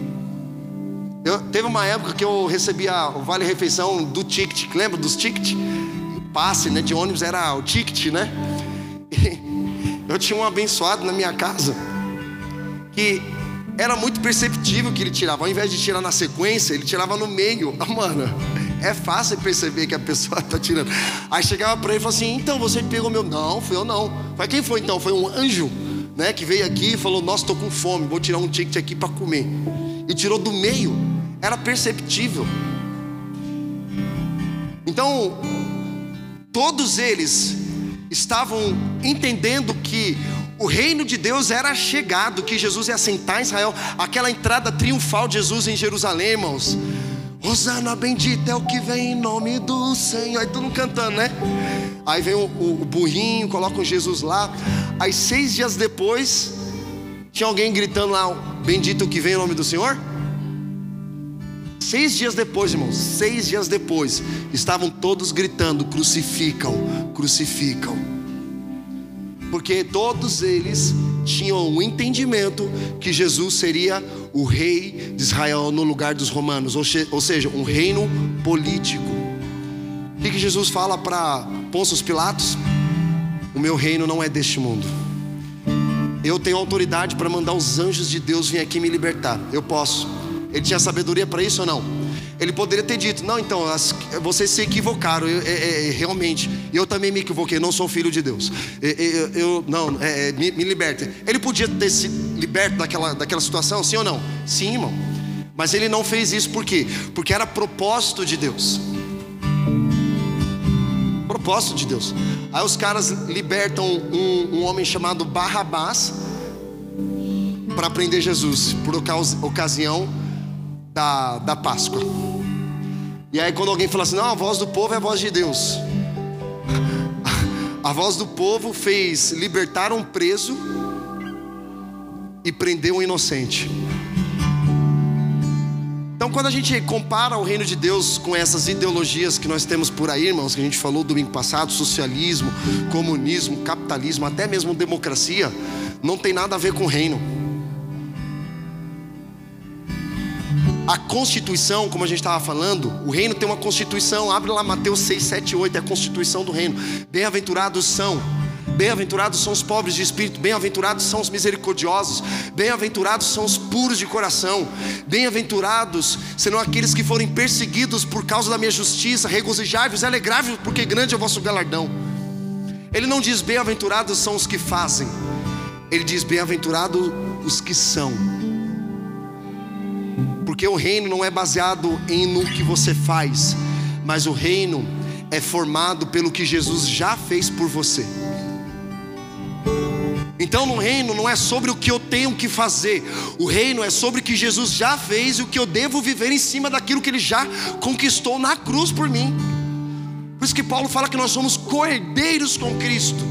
Eu, teve uma época que eu recebia o vale refeição do ticket, lembra dos tickets? Passe né, de ônibus era o ticket, né? E eu tinha um abençoado na minha casa que era muito perceptível que ele tirava. Ao invés de tirar na sequência, ele tirava no meio. Ah, mano, é fácil perceber que a pessoa está tirando. Aí chegava para ele e falava assim: Então você pegou meu. Não, fui eu não. Falei, quem foi então? Foi um anjo, né? Que veio aqui e falou: Nossa, estou com fome, vou tirar um ticket aqui para comer. E tirou do meio. Era perceptível. Então, todos eles estavam entendendo que o reino de Deus era chegado, que Jesus ia assentar Israel, aquela entrada triunfal de Jesus em Jerusalém, irmãos. Rosana bendita é o que vem em nome do Senhor. Aí todo mundo cantando, né? Aí vem o, o, o burrinho, coloca o Jesus lá. Aí seis dias depois, tinha alguém gritando lá: Bendito o que vem em nome do Senhor. Seis dias depois, irmãos, seis dias depois, estavam todos gritando: Crucificam, crucificam porque todos eles tinham o um entendimento que Jesus seria o rei de Israel no lugar dos romanos, ou seja, um reino político. O que, Jesus fala para Pôncio Pilatos? O meu reino não é deste mundo. Eu tenho autoridade para mandar os anjos de Deus vir aqui me libertar. Eu posso. Ele tinha sabedoria para isso ou não? Ele poderia ter dito: Não, então, as, vocês se equivocaram, eu, é, é, realmente. Eu também me equivoquei, não sou filho de Deus. Eu, não, é, é, me, me. Ele podia ter se liberto daquela, daquela situação, sim ou não? Sim, irmão. Mas ele não fez isso por quê? Porque era propósito de Deus. Propósito de Deus. Aí os caras libertam um, um homem chamado Barrabás para prender Jesus por ocasião da, da Páscoa. E aí, quando alguém fala assim, não, a voz do povo é a voz de Deus. A voz do povo fez libertar um preso e prender um inocente. Então, quando a gente compara o reino de Deus com essas ideologias que nós temos por aí, irmãos, que a gente falou domingo passado, socialismo, comunismo, capitalismo, até mesmo democracia, não tem nada a ver com o reino. A constituição, como a gente estava falando, o reino tem uma constituição. Abre lá Mateus 6, 7, 8, é a constituição do reino. Bem-aventurados são. Bem-aventurados são os pobres de espírito, bem-aventurados são os misericordiosos, bem-aventurados são os puros de coração, bem-aventurados serão aqueles que forem perseguidos por causa da minha justiça, regozijai-vos alegrai-vos, porque grande é o vosso galardão. Ele não diz bem-aventurados são os que fazem, ele diz bem-aventurados os que são. Porque o reino não é baseado em no que você faz, mas o reino é formado pelo que Jesus já fez por você. Então, no reino não é sobre o que eu tenho que fazer, o reino é sobre o que Jesus já fez e o que eu devo viver em cima daquilo que ele já conquistou na cruz por mim. Por isso que Paulo fala que nós somos coerdeiros com Cristo.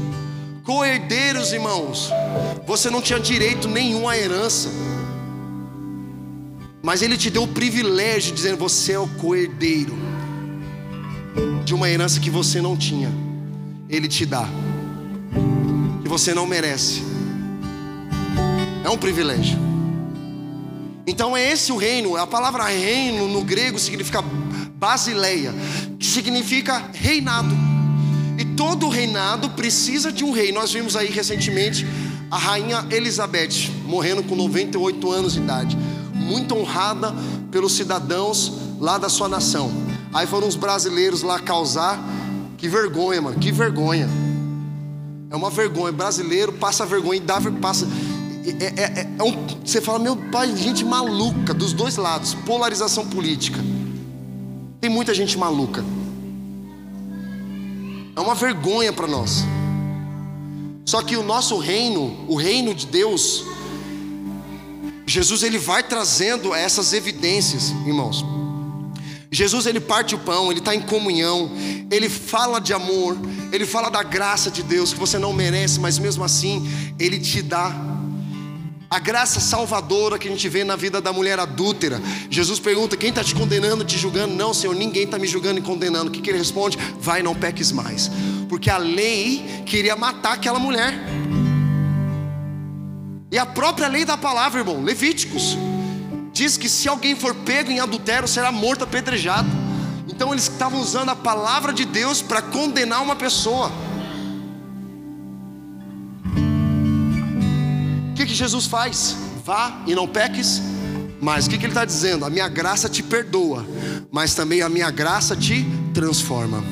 Coerdeiros, irmãos. Você não tinha direito nenhum à herança. Mas Ele te deu o privilégio, dizendo: Você é o coerdeiro de uma herança que você não tinha. Ele te dá, que você não merece. É um privilégio. Então é esse o reino. A palavra reino no grego significa basileia, que significa reinado. E todo reinado precisa de um rei. Nós vimos aí recentemente a rainha Elizabeth morrendo com 98 anos de idade muito honrada pelos cidadãos lá da sua nação. Aí foram os brasileiros lá causar. Que vergonha, mano, que vergonha. É uma vergonha. Brasileiro passa vergonha e dá passa. É, é, é, é um, você fala, meu pai, gente maluca dos dois lados, polarização política. Tem muita gente maluca. É uma vergonha para nós. Só que o nosso reino, o reino de Deus, Jesus ele vai trazendo essas evidências, irmãos. Jesus ele parte o pão, ele está em comunhão, ele fala de amor, ele fala da graça de Deus que você não merece, mas mesmo assim ele te dá. A graça salvadora que a gente vê na vida da mulher adúltera. Jesus pergunta: quem está te condenando, te julgando? Não, Senhor, ninguém está me julgando e condenando. O que, que ele responde? Vai, não peques mais. Porque a lei queria matar aquela mulher. E a própria lei da palavra, irmão, Levíticos, diz que se alguém for pego em adultério, será morto apedrejado. Então eles estavam usando a palavra de Deus para condenar uma pessoa. que, que Jesus faz? Vá e não peques mais. O que, que ele está dizendo? A minha graça te perdoa, mas também a minha graça te transforma.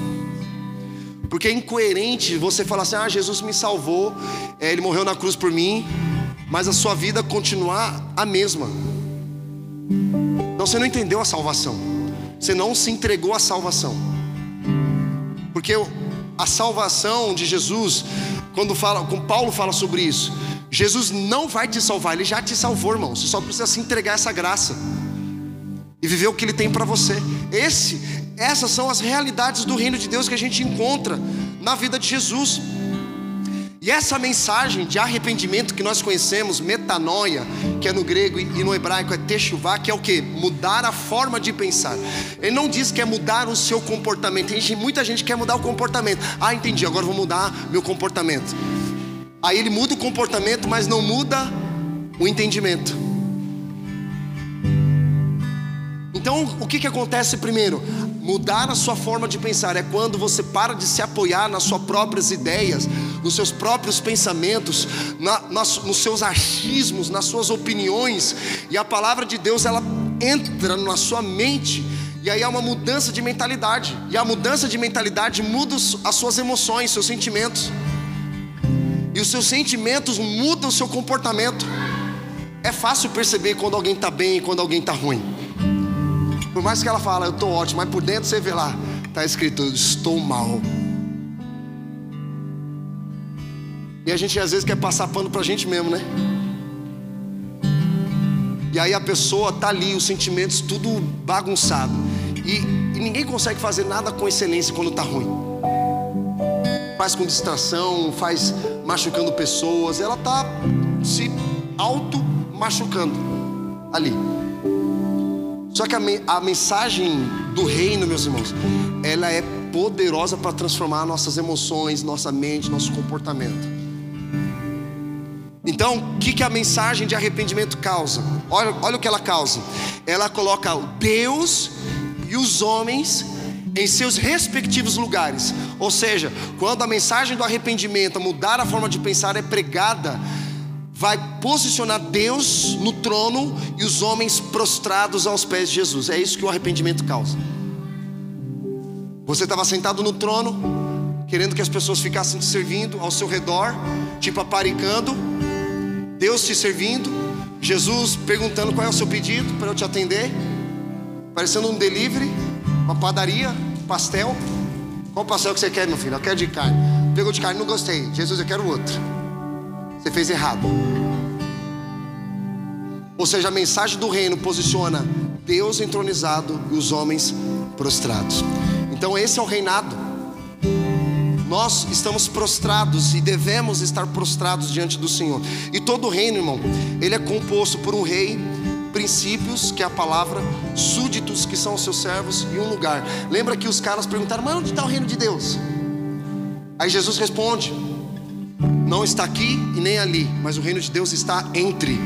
Porque é incoerente você falar assim: ah, Jesus me salvou, é, ele morreu na cruz por mim, mas a sua vida continuar a mesma. Então você não entendeu a salvação, você não se entregou à salvação. Porque a salvação de Jesus, quando fala, quando Paulo fala sobre isso, Jesus não vai te salvar, Ele já te salvou, irmão. Você só precisa se entregar essa graça e viver o que Ele tem para você. Esse, essas são as realidades do reino de Deus que a gente encontra na vida de Jesus. E essa mensagem de arrependimento que nós conhecemos, metanoia, que é no grego e no hebraico é techuvá, que é o que? Mudar a forma de pensar. Ele não diz que é mudar o seu comportamento. Tem muita gente que quer mudar o comportamento. Ah, entendi, agora vou mudar meu comportamento. Aí ele muda o comportamento, mas não muda o entendimento. Então, o que, que acontece primeiro? Mudar a sua forma de pensar é quando você para de se apoiar nas suas próprias ideias, nos seus próprios pensamentos, na, nas, nos seus achismos, nas suas opiniões, e a palavra de Deus ela entra na sua mente, e aí há uma mudança de mentalidade, e a mudança de mentalidade muda as suas emoções, seus sentimentos e os seus sentimentos mudam o seu comportamento. É fácil perceber quando alguém está bem e quando alguém está ruim. Por mais que ela fale, eu estou ótimo, mas por dentro você vê lá, está escrito, eu estou mal. E a gente às vezes quer passar pano para a gente mesmo, né? E aí a pessoa tá ali, os sentimentos tudo bagunçado. E, e ninguém consegue fazer nada com excelência quando está ruim faz com distração, faz machucando pessoas, ela está se auto machucando ali. Só que a, me, a mensagem do reino, meus irmãos, ela é poderosa para transformar nossas emoções, nossa mente, nosso comportamento. Então, o que, que a mensagem de arrependimento causa? Olha, olha o que ela causa. Ela coloca Deus e os homens em seus respectivos lugares. Ou seja, quando a mensagem do arrependimento, mudar a forma de pensar, é pregada, vai posicionar Deus no trono e os homens prostrados aos pés de Jesus. É isso que o arrependimento causa. Você estava sentado no trono, querendo que as pessoas ficassem te servindo ao seu redor, tipo aparicando, Deus te servindo, Jesus perguntando qual é o seu pedido para eu te atender, parecendo um delivery, uma padaria, pastel. Qual pastel que você quer, meu filho? Eu quero de carne. Pegou de carne, não gostei. Jesus, eu quero outro. Você fez errado. Ou seja, a mensagem do reino posiciona Deus entronizado e os homens prostrados. Então, esse é o reinado. Nós estamos prostrados e devemos estar prostrados diante do Senhor. E todo reino, irmão, ele é composto por um rei princípios, que é a palavra, súditos, que são os seus servos, e um lugar. Lembra que os caras perguntaram, mas onde está o reino de Deus? Aí Jesus responde: Não está aqui e nem ali, mas o reino de Deus está entre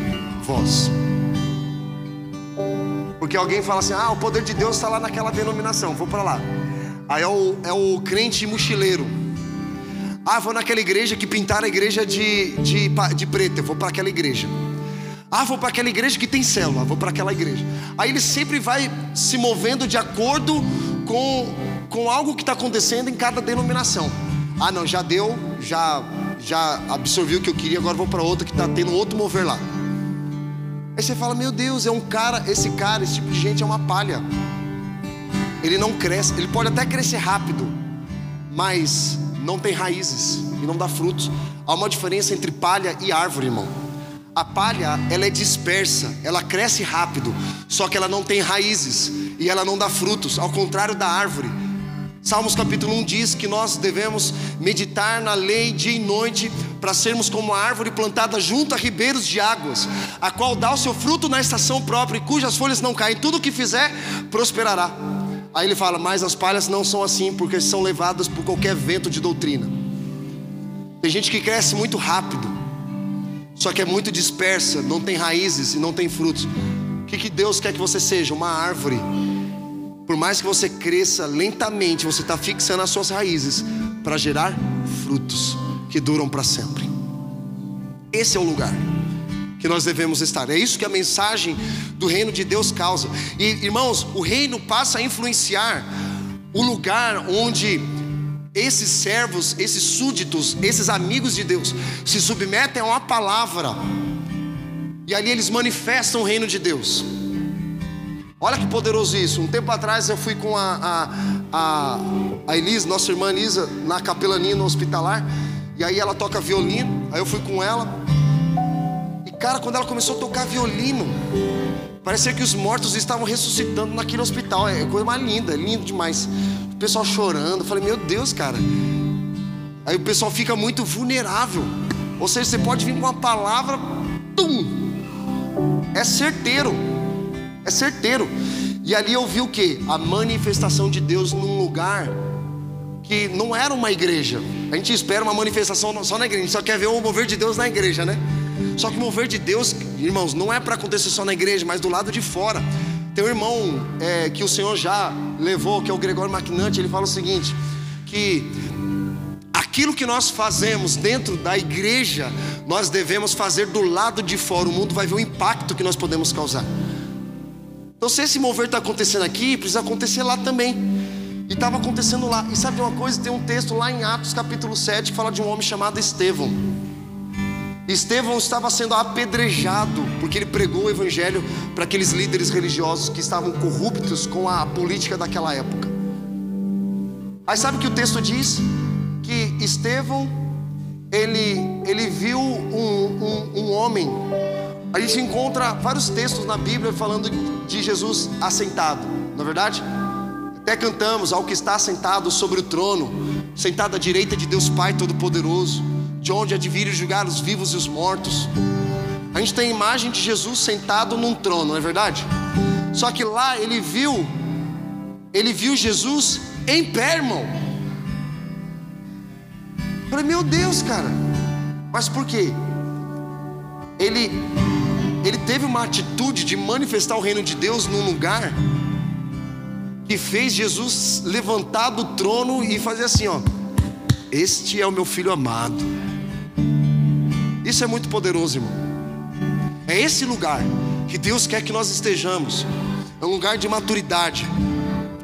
vós. Porque alguém fala assim: Ah, o poder de Deus está lá naquela denominação, vou para lá. Aí é o, é o crente mochileiro. Ah, vou naquela igreja que pintaram a igreja de, de, de preto, eu vou para aquela igreja. Ah, vou para aquela igreja que tem célula, vou para aquela igreja. Aí ele sempre vai se movendo de acordo com, com algo que está acontecendo em cada denominação. Ah, não, já deu, já, já absorvi o que eu queria, agora vou para outra que está tendo outro mover lá. Aí você fala, meu Deus, é um cara, esse cara, esse tipo de gente é uma palha. Ele não cresce, ele pode até crescer rápido, mas não tem raízes e não dá frutos. Há uma diferença entre palha e árvore, irmão. A palha, ela é dispersa, ela cresce rápido, só que ela não tem raízes e ela não dá frutos, ao contrário da árvore. Salmos capítulo 1 diz que nós devemos meditar na lei dia e noite para sermos como a árvore plantada junto a ribeiros de águas, a qual dá o seu fruto na estação própria e cujas folhas não caem, tudo o que fizer prosperará. Aí ele fala: Mas as palhas não são assim, porque são levadas por qualquer vento de doutrina. Tem gente que cresce muito rápido, só que é muito dispersa, não tem raízes e não tem frutos. O que, que Deus quer que você seja? Uma árvore por mais que você cresça lentamente, você está fixando as suas raízes para gerar frutos que duram para sempre. Esse é o lugar que nós devemos estar. É isso que a mensagem do reino de Deus causa. E irmãos, o reino passa a influenciar o lugar onde esses servos, esses súditos, esses amigos de Deus se submetem a uma palavra. E ali eles manifestam o reino de Deus. Olha que poderoso isso. Um tempo atrás eu fui com a, a, a, a Elisa, nossa irmã Elisa, na capelania no hospitalar. E aí ela toca violino. Aí eu fui com ela. E cara, quando ela começou a tocar violino, parecia que os mortos estavam ressuscitando naquele hospital. É coisa mais linda, é lindo demais. O pessoal chorando. Eu falei, meu Deus, cara. Aí o pessoal fica muito vulnerável. Ou seja, você pode vir com uma palavra, tum, é certeiro. É certeiro. E ali eu vi o que? A manifestação de Deus num lugar que não era uma igreja. A gente espera uma manifestação só na igreja, a gente só quer ver o mover de Deus na igreja, né? Só que o mover de Deus, irmãos, não é para acontecer só na igreja, mas do lado de fora. Tem um irmão é, que o Senhor já levou, que é o Gregório Maquinante, ele fala o seguinte: que aquilo que nós fazemos dentro da igreja, nós devemos fazer do lado de fora. O mundo vai ver o impacto que nós podemos causar. Então, se esse mover está acontecendo aqui, precisa acontecer lá também. E estava acontecendo lá. E sabe uma coisa? Tem um texto lá em Atos capítulo 7 que fala de um homem chamado Estevão. Estevão estava sendo apedrejado porque ele pregou o evangelho para aqueles líderes religiosos que estavam corruptos com a política daquela época. Aí sabe o que o texto diz? Que Estevão ele, ele viu um, um, um homem a gente encontra vários textos na Bíblia falando de Jesus assentado, não é verdade? Até cantamos ao que está sentado sobre o trono, sentado à direita de Deus Pai Todo-Poderoso, de onde há de vir julgar os vivos e os mortos. A gente tem a imagem de Jesus sentado num trono, não é verdade? Só que lá ele viu, ele viu Jesus em pé, irmão. Eu falei, meu Deus, cara, mas por quê? Ele ele teve uma atitude de manifestar o reino de Deus num lugar que fez Jesus levantar do trono e fazer assim, ó: Este é o meu filho amado. Isso é muito poderoso, irmão. É esse lugar que Deus quer que nós estejamos. É um lugar de maturidade.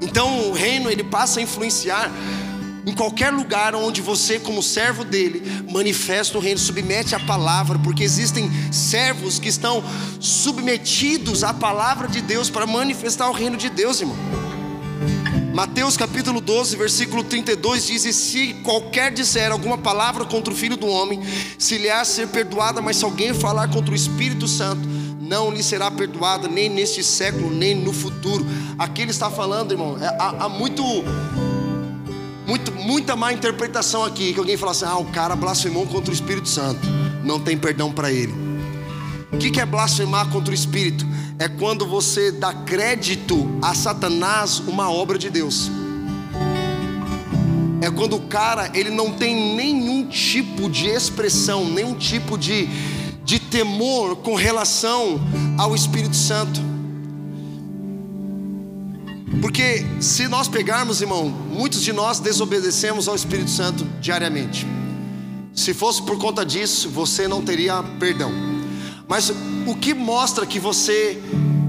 Então o reino ele passa a influenciar em qualquer lugar onde você, como servo dele, manifesta o reino, submete a palavra, porque existem servos que estão submetidos à palavra de Deus para manifestar o reino de Deus, irmão. Mateus capítulo 12, versículo 32 diz: E se qualquer disser alguma palavra contra o filho do homem, se lhe há ser perdoada, mas se alguém falar contra o Espírito Santo, não lhe será perdoada, nem neste século, nem no futuro. Aqui ele está falando, irmão, é, há, há muito muito, muita má interpretação aqui, que alguém fala assim: ah, o cara blasfemou contra o Espírito Santo, não tem perdão para ele. O que é blasfemar contra o Espírito? É quando você dá crédito a Satanás uma obra de Deus. É quando o cara ele não tem nenhum tipo de expressão, nenhum tipo de, de temor com relação ao Espírito Santo. Porque se nós pegarmos, irmão, muitos de nós desobedecemos ao Espírito Santo diariamente. Se fosse por conta disso, você não teria perdão. Mas o que mostra que você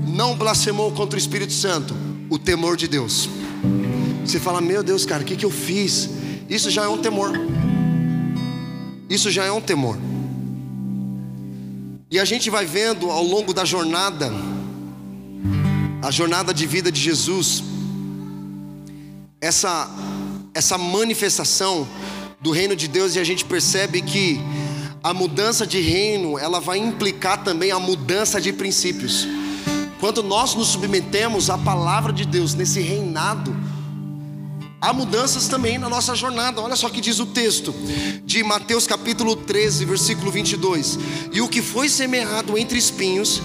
não blasfemou contra o Espírito Santo? O temor de Deus. Você fala, meu Deus, cara, o que, que eu fiz? Isso já é um temor. Isso já é um temor. E a gente vai vendo ao longo da jornada a jornada de vida de Jesus, essa, essa manifestação do reino de Deus, e a gente percebe que a mudança de reino, ela vai implicar também a mudança de princípios. Quando nós nos submetemos à palavra de Deus nesse reinado, há mudanças também na nossa jornada. Olha só que diz o texto de Mateus capítulo 13, versículo 22. E o que foi semeado entre espinhos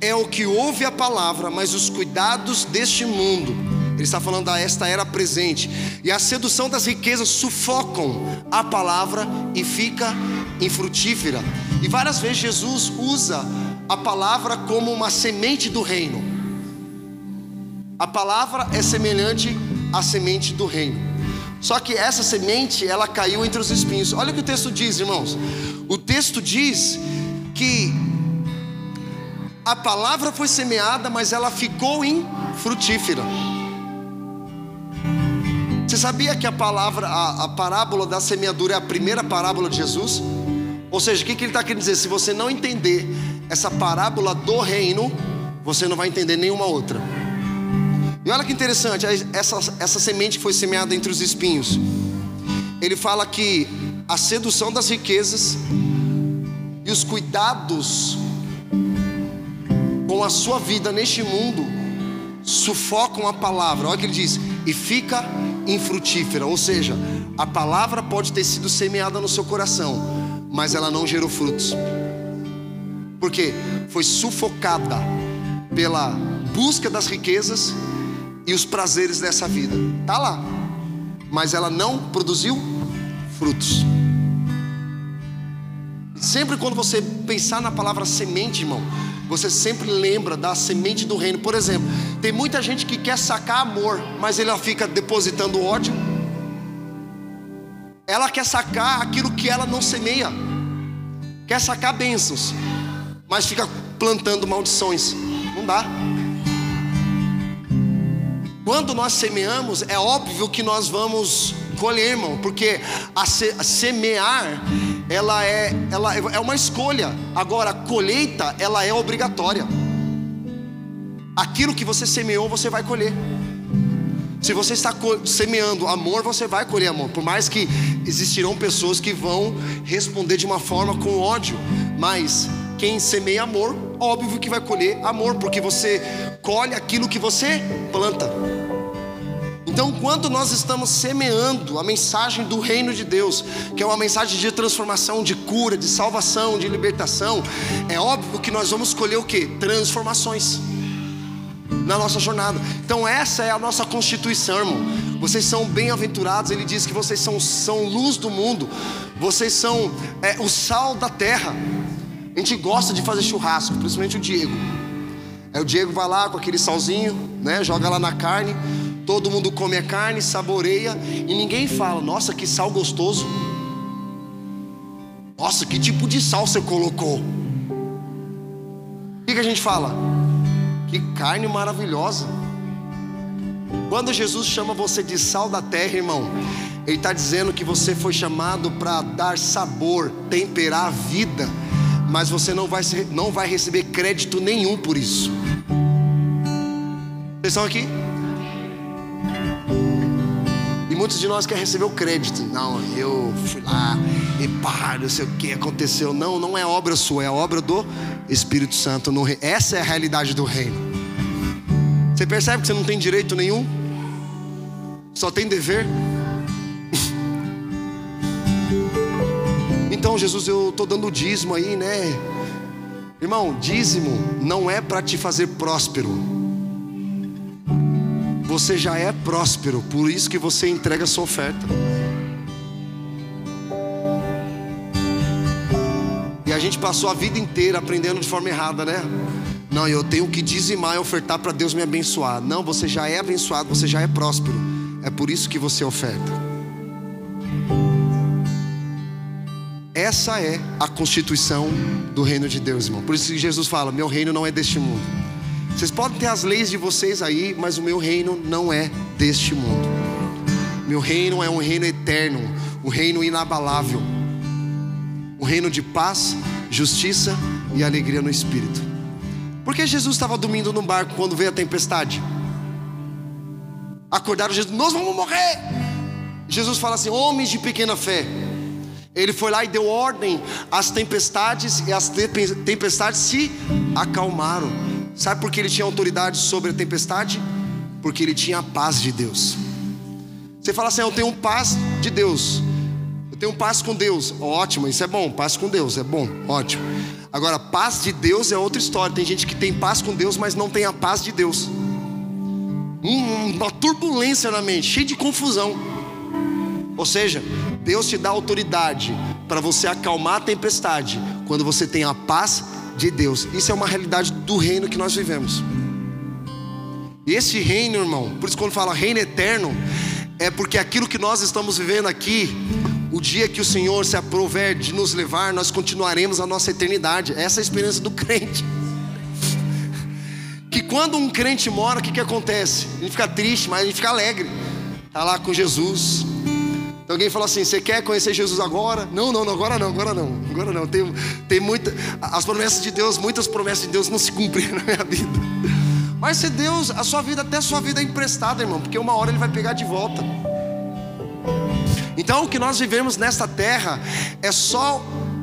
é o que ouve a palavra, mas os cuidados deste mundo. Ele está falando da esta era presente. E a sedução das riquezas sufocam a palavra e fica infrutífera. E várias vezes Jesus usa a palavra como uma semente do reino. A palavra é semelhante à semente do reino. Só que essa semente, ela caiu entre os espinhos. Olha o que o texto diz, irmãos. O texto diz que a palavra foi semeada, mas ela ficou infrutífera. Você sabia que a palavra, a, a, parábola da semeadura é a primeira parábola de Jesus? Ou seja, o que, que ele está querendo dizer? Se você não entender essa parábola do reino, você não vai entender nenhuma outra. E olha que interessante, essa, essa semente foi semeada entre os espinhos. Ele fala que a sedução das riquezas e os cuidados com a sua vida neste mundo sufocam a palavra. Olha o que ele diz: e fica infrutífera. Ou seja, a palavra pode ter sido semeada no seu coração, mas ela não gerou frutos. Porque foi sufocada pela busca das riquezas e os prazeres dessa vida. Tá lá. Mas ela não produziu frutos. Sempre quando você pensar na palavra semente, irmão, você sempre lembra da semente do reino. Por exemplo, tem muita gente que quer sacar amor, mas ela fica depositando ódio. Ela quer sacar aquilo que ela não semeia. Quer sacar bênçãos, mas fica plantando maldições. Não dá. Quando nós semeamos, é óbvio que nós vamos colher, irmão, porque a, se, a semear, ela é, ela é uma escolha. Agora, a colheita, ela é obrigatória. Aquilo que você semeou, você vai colher. Se você está semeando amor, você vai colher amor. Por mais que existirão pessoas que vão responder de uma forma com ódio, mas quem semeia amor, óbvio que vai colher amor, porque você colhe aquilo que você planta. Então, quando nós estamos semeando a mensagem do reino de Deus, que é uma mensagem de transformação, de cura, de salvação, de libertação, é óbvio que nós vamos colher o que? Transformações na nossa jornada. Então, essa é a nossa constituição, irmão. Vocês são bem-aventurados. Ele diz que vocês são, são luz do mundo, vocês são é, o sal da terra. A gente gosta de fazer churrasco, principalmente o Diego. Aí o Diego vai lá com aquele salzinho, né? Joga lá na carne. Todo mundo come a carne, saboreia e ninguém fala: "Nossa, que sal gostoso". Nossa, que tipo de sal você colocou? O que, a gente fala? Que carne maravilhosa. Quando Jesus chama você de sal da terra, irmão, Ele está dizendo que você foi chamado para dar sabor, temperar a vida, mas você não vai, não vai receber crédito nenhum por isso. Vocês estão aqui? Muitos de nós querem receber o crédito. Não, eu fui lá e pá, não sei o que aconteceu. Não, não é obra sua, é obra do Espírito Santo. No. Essa é a realidade do reino. Você percebe que você não tem direito nenhum? Só tem dever? Então, Jesus, eu estou dando dízimo aí, né? Irmão, dízimo não é para te fazer próspero você já é próspero, por isso que você entrega a sua oferta. E a gente passou a vida inteira aprendendo de forma errada, né? Não, eu tenho que dizimar e ofertar para Deus me abençoar. Não, você já é abençoado, você já é próspero. É por isso que você oferta. Essa é a constituição do reino de Deus, irmão. Por isso que Jesus fala: Meu reino não é deste mundo. Vocês podem ter as leis de vocês aí, mas o meu reino não é deste mundo. Meu reino é um reino eterno, um reino inabalável. Um reino de paz, justiça e alegria no espírito. Por que Jesus estava dormindo no barco quando veio a tempestade? Acordaram Jesus, nós vamos morrer. Jesus fala assim: homens de pequena fé. Ele foi lá e deu ordem às tempestades, e as tempestades se acalmaram. Sabe por que ele tinha autoridade sobre a tempestade? Porque ele tinha a paz de Deus. Você fala assim: ah, Eu tenho paz de Deus. Eu tenho paz com Deus. Ótimo, isso é bom. Paz com Deus é bom, ótimo. Agora, paz de Deus é outra história. Tem gente que tem paz com Deus, mas não tem a paz de Deus. Uma turbulência na mente, cheio de confusão. Ou seja, Deus te dá autoridade para você acalmar a tempestade quando você tem a paz de Deus. Isso é uma realidade do reino que nós vivemos. E esse reino, irmão, por isso quando fala reino eterno, é porque aquilo que nós estamos vivendo aqui, o dia que o Senhor se aprover de nos levar, nós continuaremos a nossa eternidade. Essa é a experiência do crente. Que quando um crente mora, o que, que acontece? Gente fica triste, mas gente fica alegre. Está lá com Jesus. Então alguém fala assim: você quer conhecer Jesus agora? Não, não, não, agora não, agora não, agora não. Tem, tem muita. As promessas de Deus, muitas promessas de Deus não se cumpriram na minha vida. Mas se Deus, a sua vida, até a sua vida é emprestada, irmão, porque uma hora Ele vai pegar de volta. Então o que nós vivemos nesta terra é só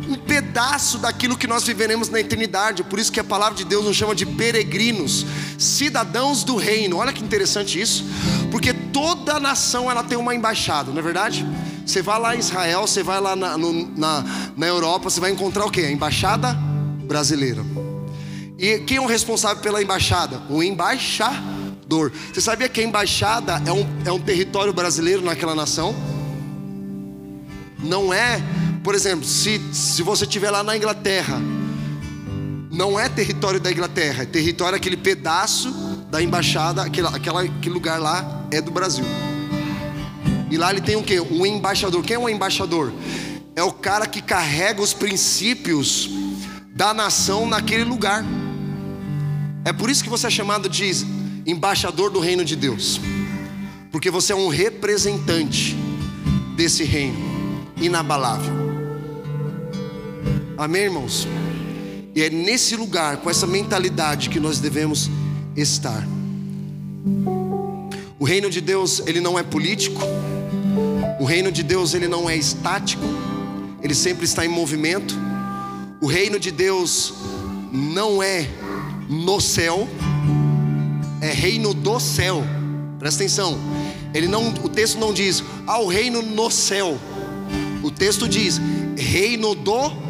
um pedaço daquilo que nós viveremos na eternidade. Por isso que a palavra de Deus nos chama de peregrinos, cidadãos do reino. Olha que interessante isso, porque toda nação ela tem uma embaixada, não é verdade? Você vai lá em Israel, você vai lá na, no, na, na Europa, você vai encontrar o que? A embaixada brasileira. E quem é o responsável pela embaixada? O embaixador. Você sabia que a embaixada é um, é um território brasileiro naquela nação? Não é, por exemplo, se, se você estiver lá na Inglaterra, não é território da Inglaterra, é território aquele pedaço da embaixada, aquele, aquela, aquele lugar lá é do Brasil. E lá ele tem o que? Um embaixador. Quem é um embaixador? É o cara que carrega os princípios da nação naquele lugar. É por isso que você é chamado de embaixador do reino de Deus, porque você é um representante desse reino inabalável. Amém, irmãos? E é nesse lugar, com essa mentalidade, que nós devemos estar. O reino de Deus, ele não é político. O reino de Deus, ele não é estático. Ele sempre está em movimento. O reino de Deus não é no céu, é reino do céu. Presta atenção. Ele não, o texto não diz ao ah, reino no céu. O texto diz reino do céu.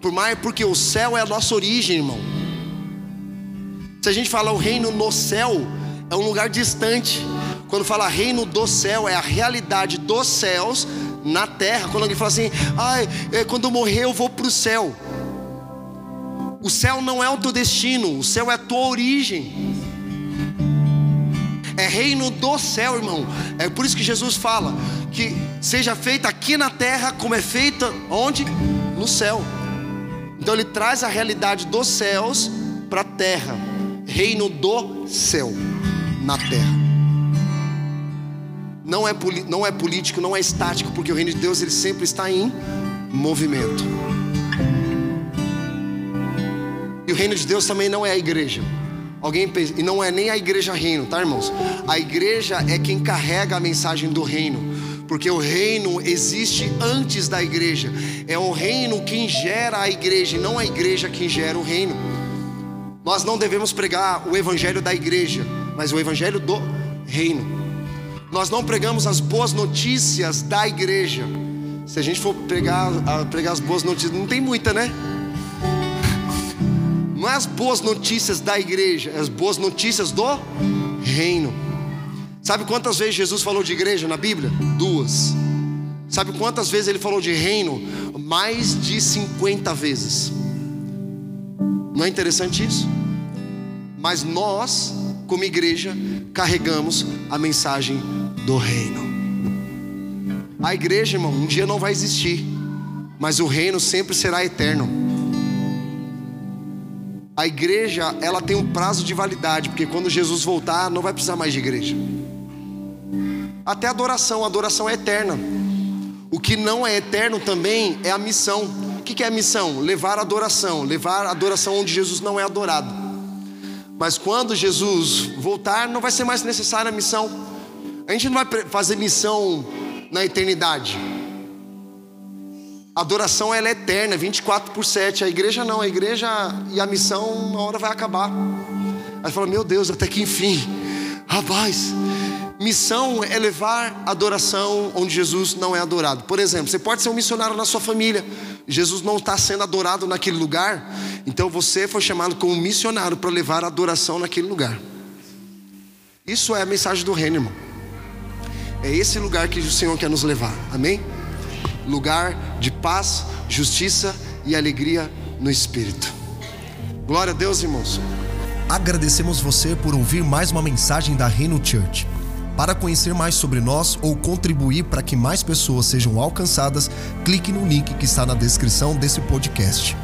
Por mais porque o céu é a nossa origem, irmão. Se a gente fala o reino no céu, é um lugar distante. Quando fala reino do céu, é a realidade dos céus na terra. Quando alguém fala assim, ai, ah, quando eu morrer eu vou para o céu. O céu não é o teu destino, o céu é a tua origem. É reino do céu, irmão. É por isso que Jesus fala que seja feita aqui na terra como é feita onde? No céu. Então ele traz a realidade dos céus para a terra. Reino do céu na terra. Não é, não é político, não é estático, porque o reino de Deus ele sempre está em movimento. E o reino de Deus também não é a igreja. Alguém pensa, e não é nem a igreja reino, tá, irmãos? A igreja é quem carrega a mensagem do reino, porque o reino existe antes da igreja. É o reino quem gera a igreja, e não a igreja quem gera o reino. Nós não devemos pregar o evangelho da igreja, mas o evangelho do reino. Nós não pregamos as boas notícias da igreja. Se a gente for pregar, pregar as boas notícias, não tem muita, né? não é as boas notícias da igreja, é as boas notícias do reino. Sabe quantas vezes Jesus falou de igreja na Bíblia? Duas. Sabe quantas vezes ele falou de reino? Mais de 50 vezes. Não é interessante isso? Mas nós, como igreja, carregamos a mensagem do reino. A igreja, irmão, um dia não vai existir, mas o reino sempre será eterno. A igreja, ela tem um prazo de validade, porque quando Jesus voltar, não vai precisar mais de igreja. Até a adoração, a adoração é eterna. O que não é eterno também é a missão. O que é a missão? Levar a adoração, levar a adoração onde Jesus não é adorado. Mas quando Jesus voltar, não vai ser mais necessária a missão. A gente não vai fazer missão na eternidade. A adoração ela é eterna, 24 por 7. A igreja não, a igreja e a missão uma hora vai acabar. Aí fala, meu Deus, até que enfim, rapaz, Missão é levar adoração onde Jesus não é adorado. Por exemplo, você pode ser um missionário na sua família, Jesus não está sendo adorado naquele lugar, então você foi chamado como missionário para levar adoração naquele lugar. Isso é a mensagem do reino, irmão. É esse lugar que o Senhor quer nos levar, amém? Lugar de paz, justiça e alegria no Espírito. Glória a Deus, irmãos. Agradecemos você por ouvir mais uma mensagem da Reino Church. Para conhecer mais sobre nós ou contribuir para que mais pessoas sejam alcançadas, clique no link que está na descrição desse podcast.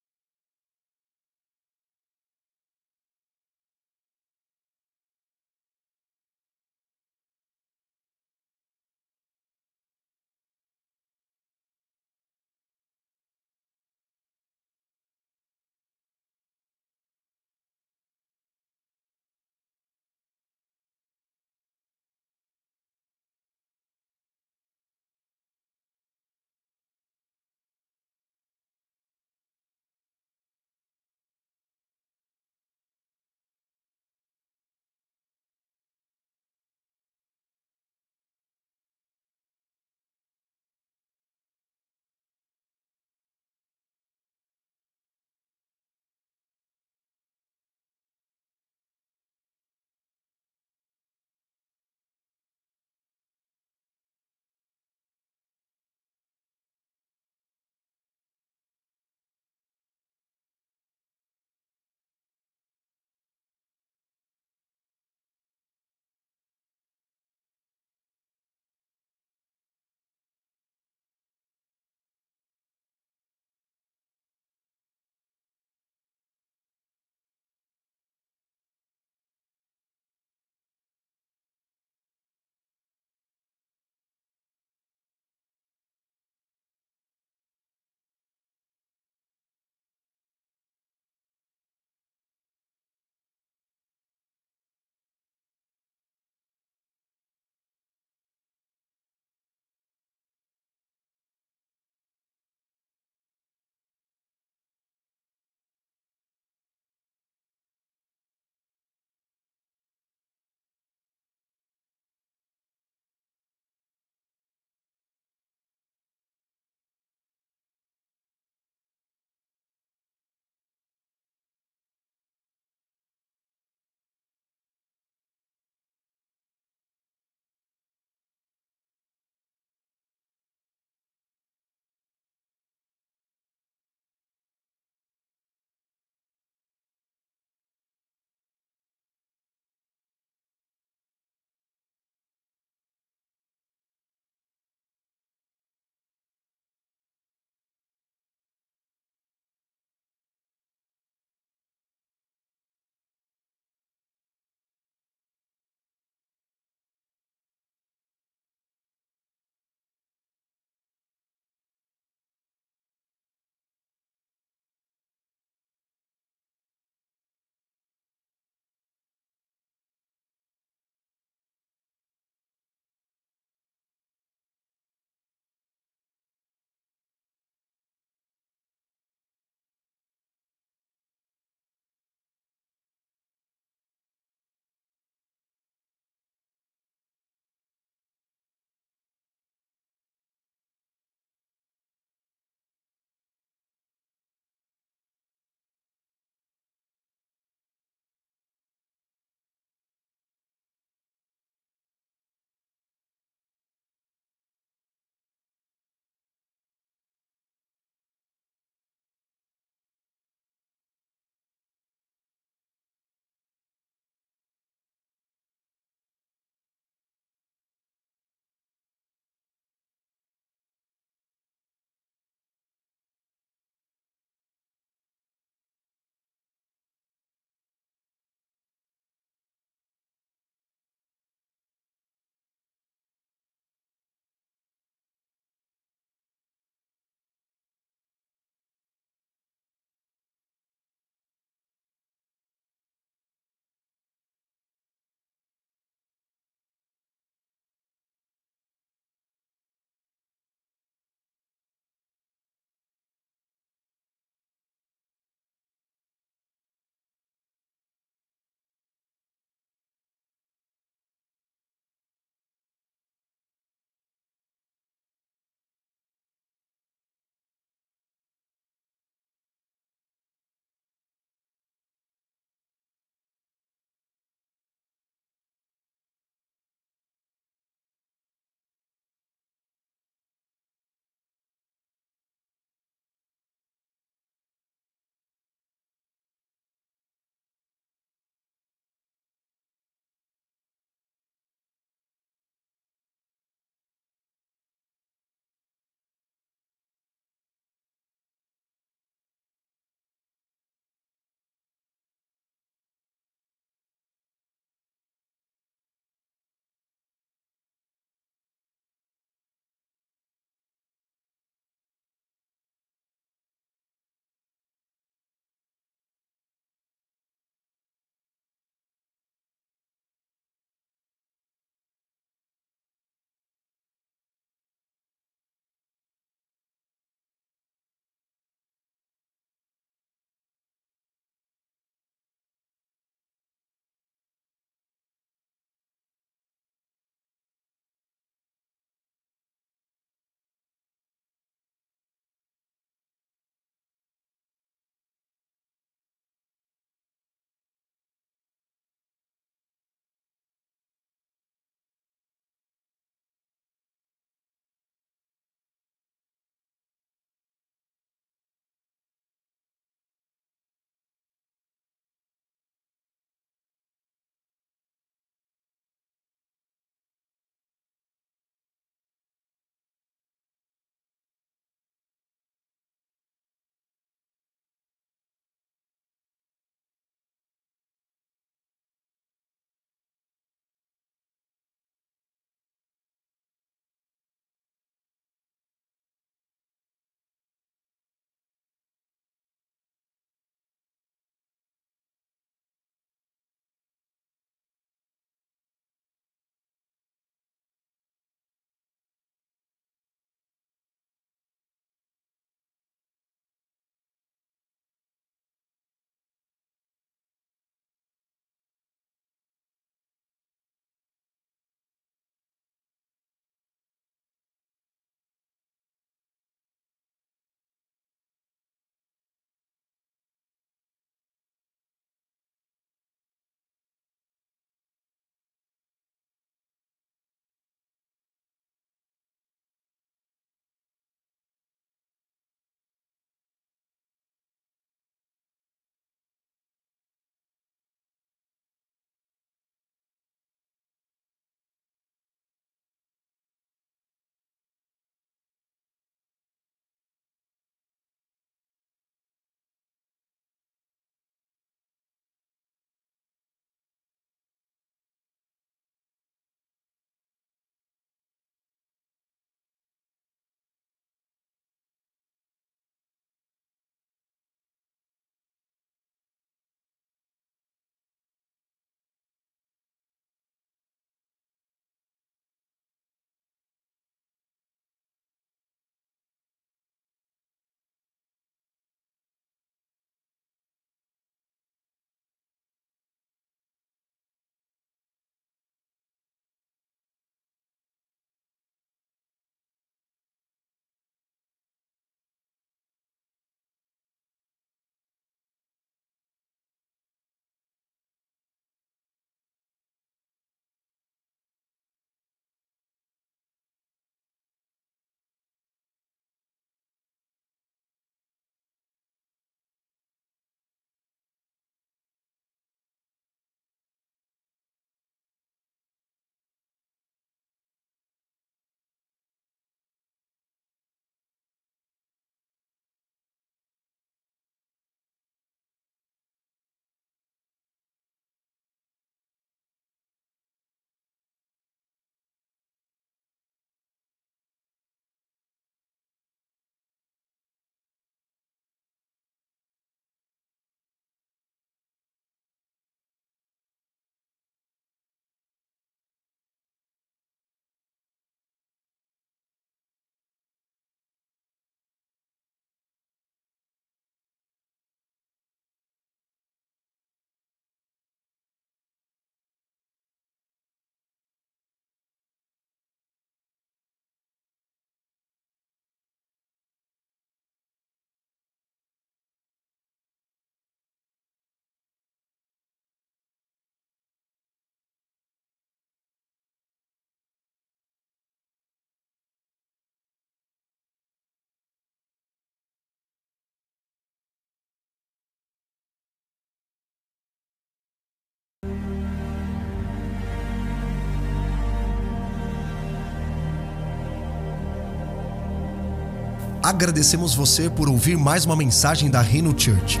Agradecemos você por ouvir mais uma mensagem da Reino Church.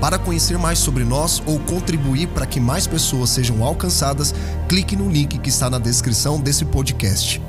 Para conhecer mais sobre nós ou contribuir para que mais pessoas sejam alcançadas, clique no link que está na descrição desse podcast.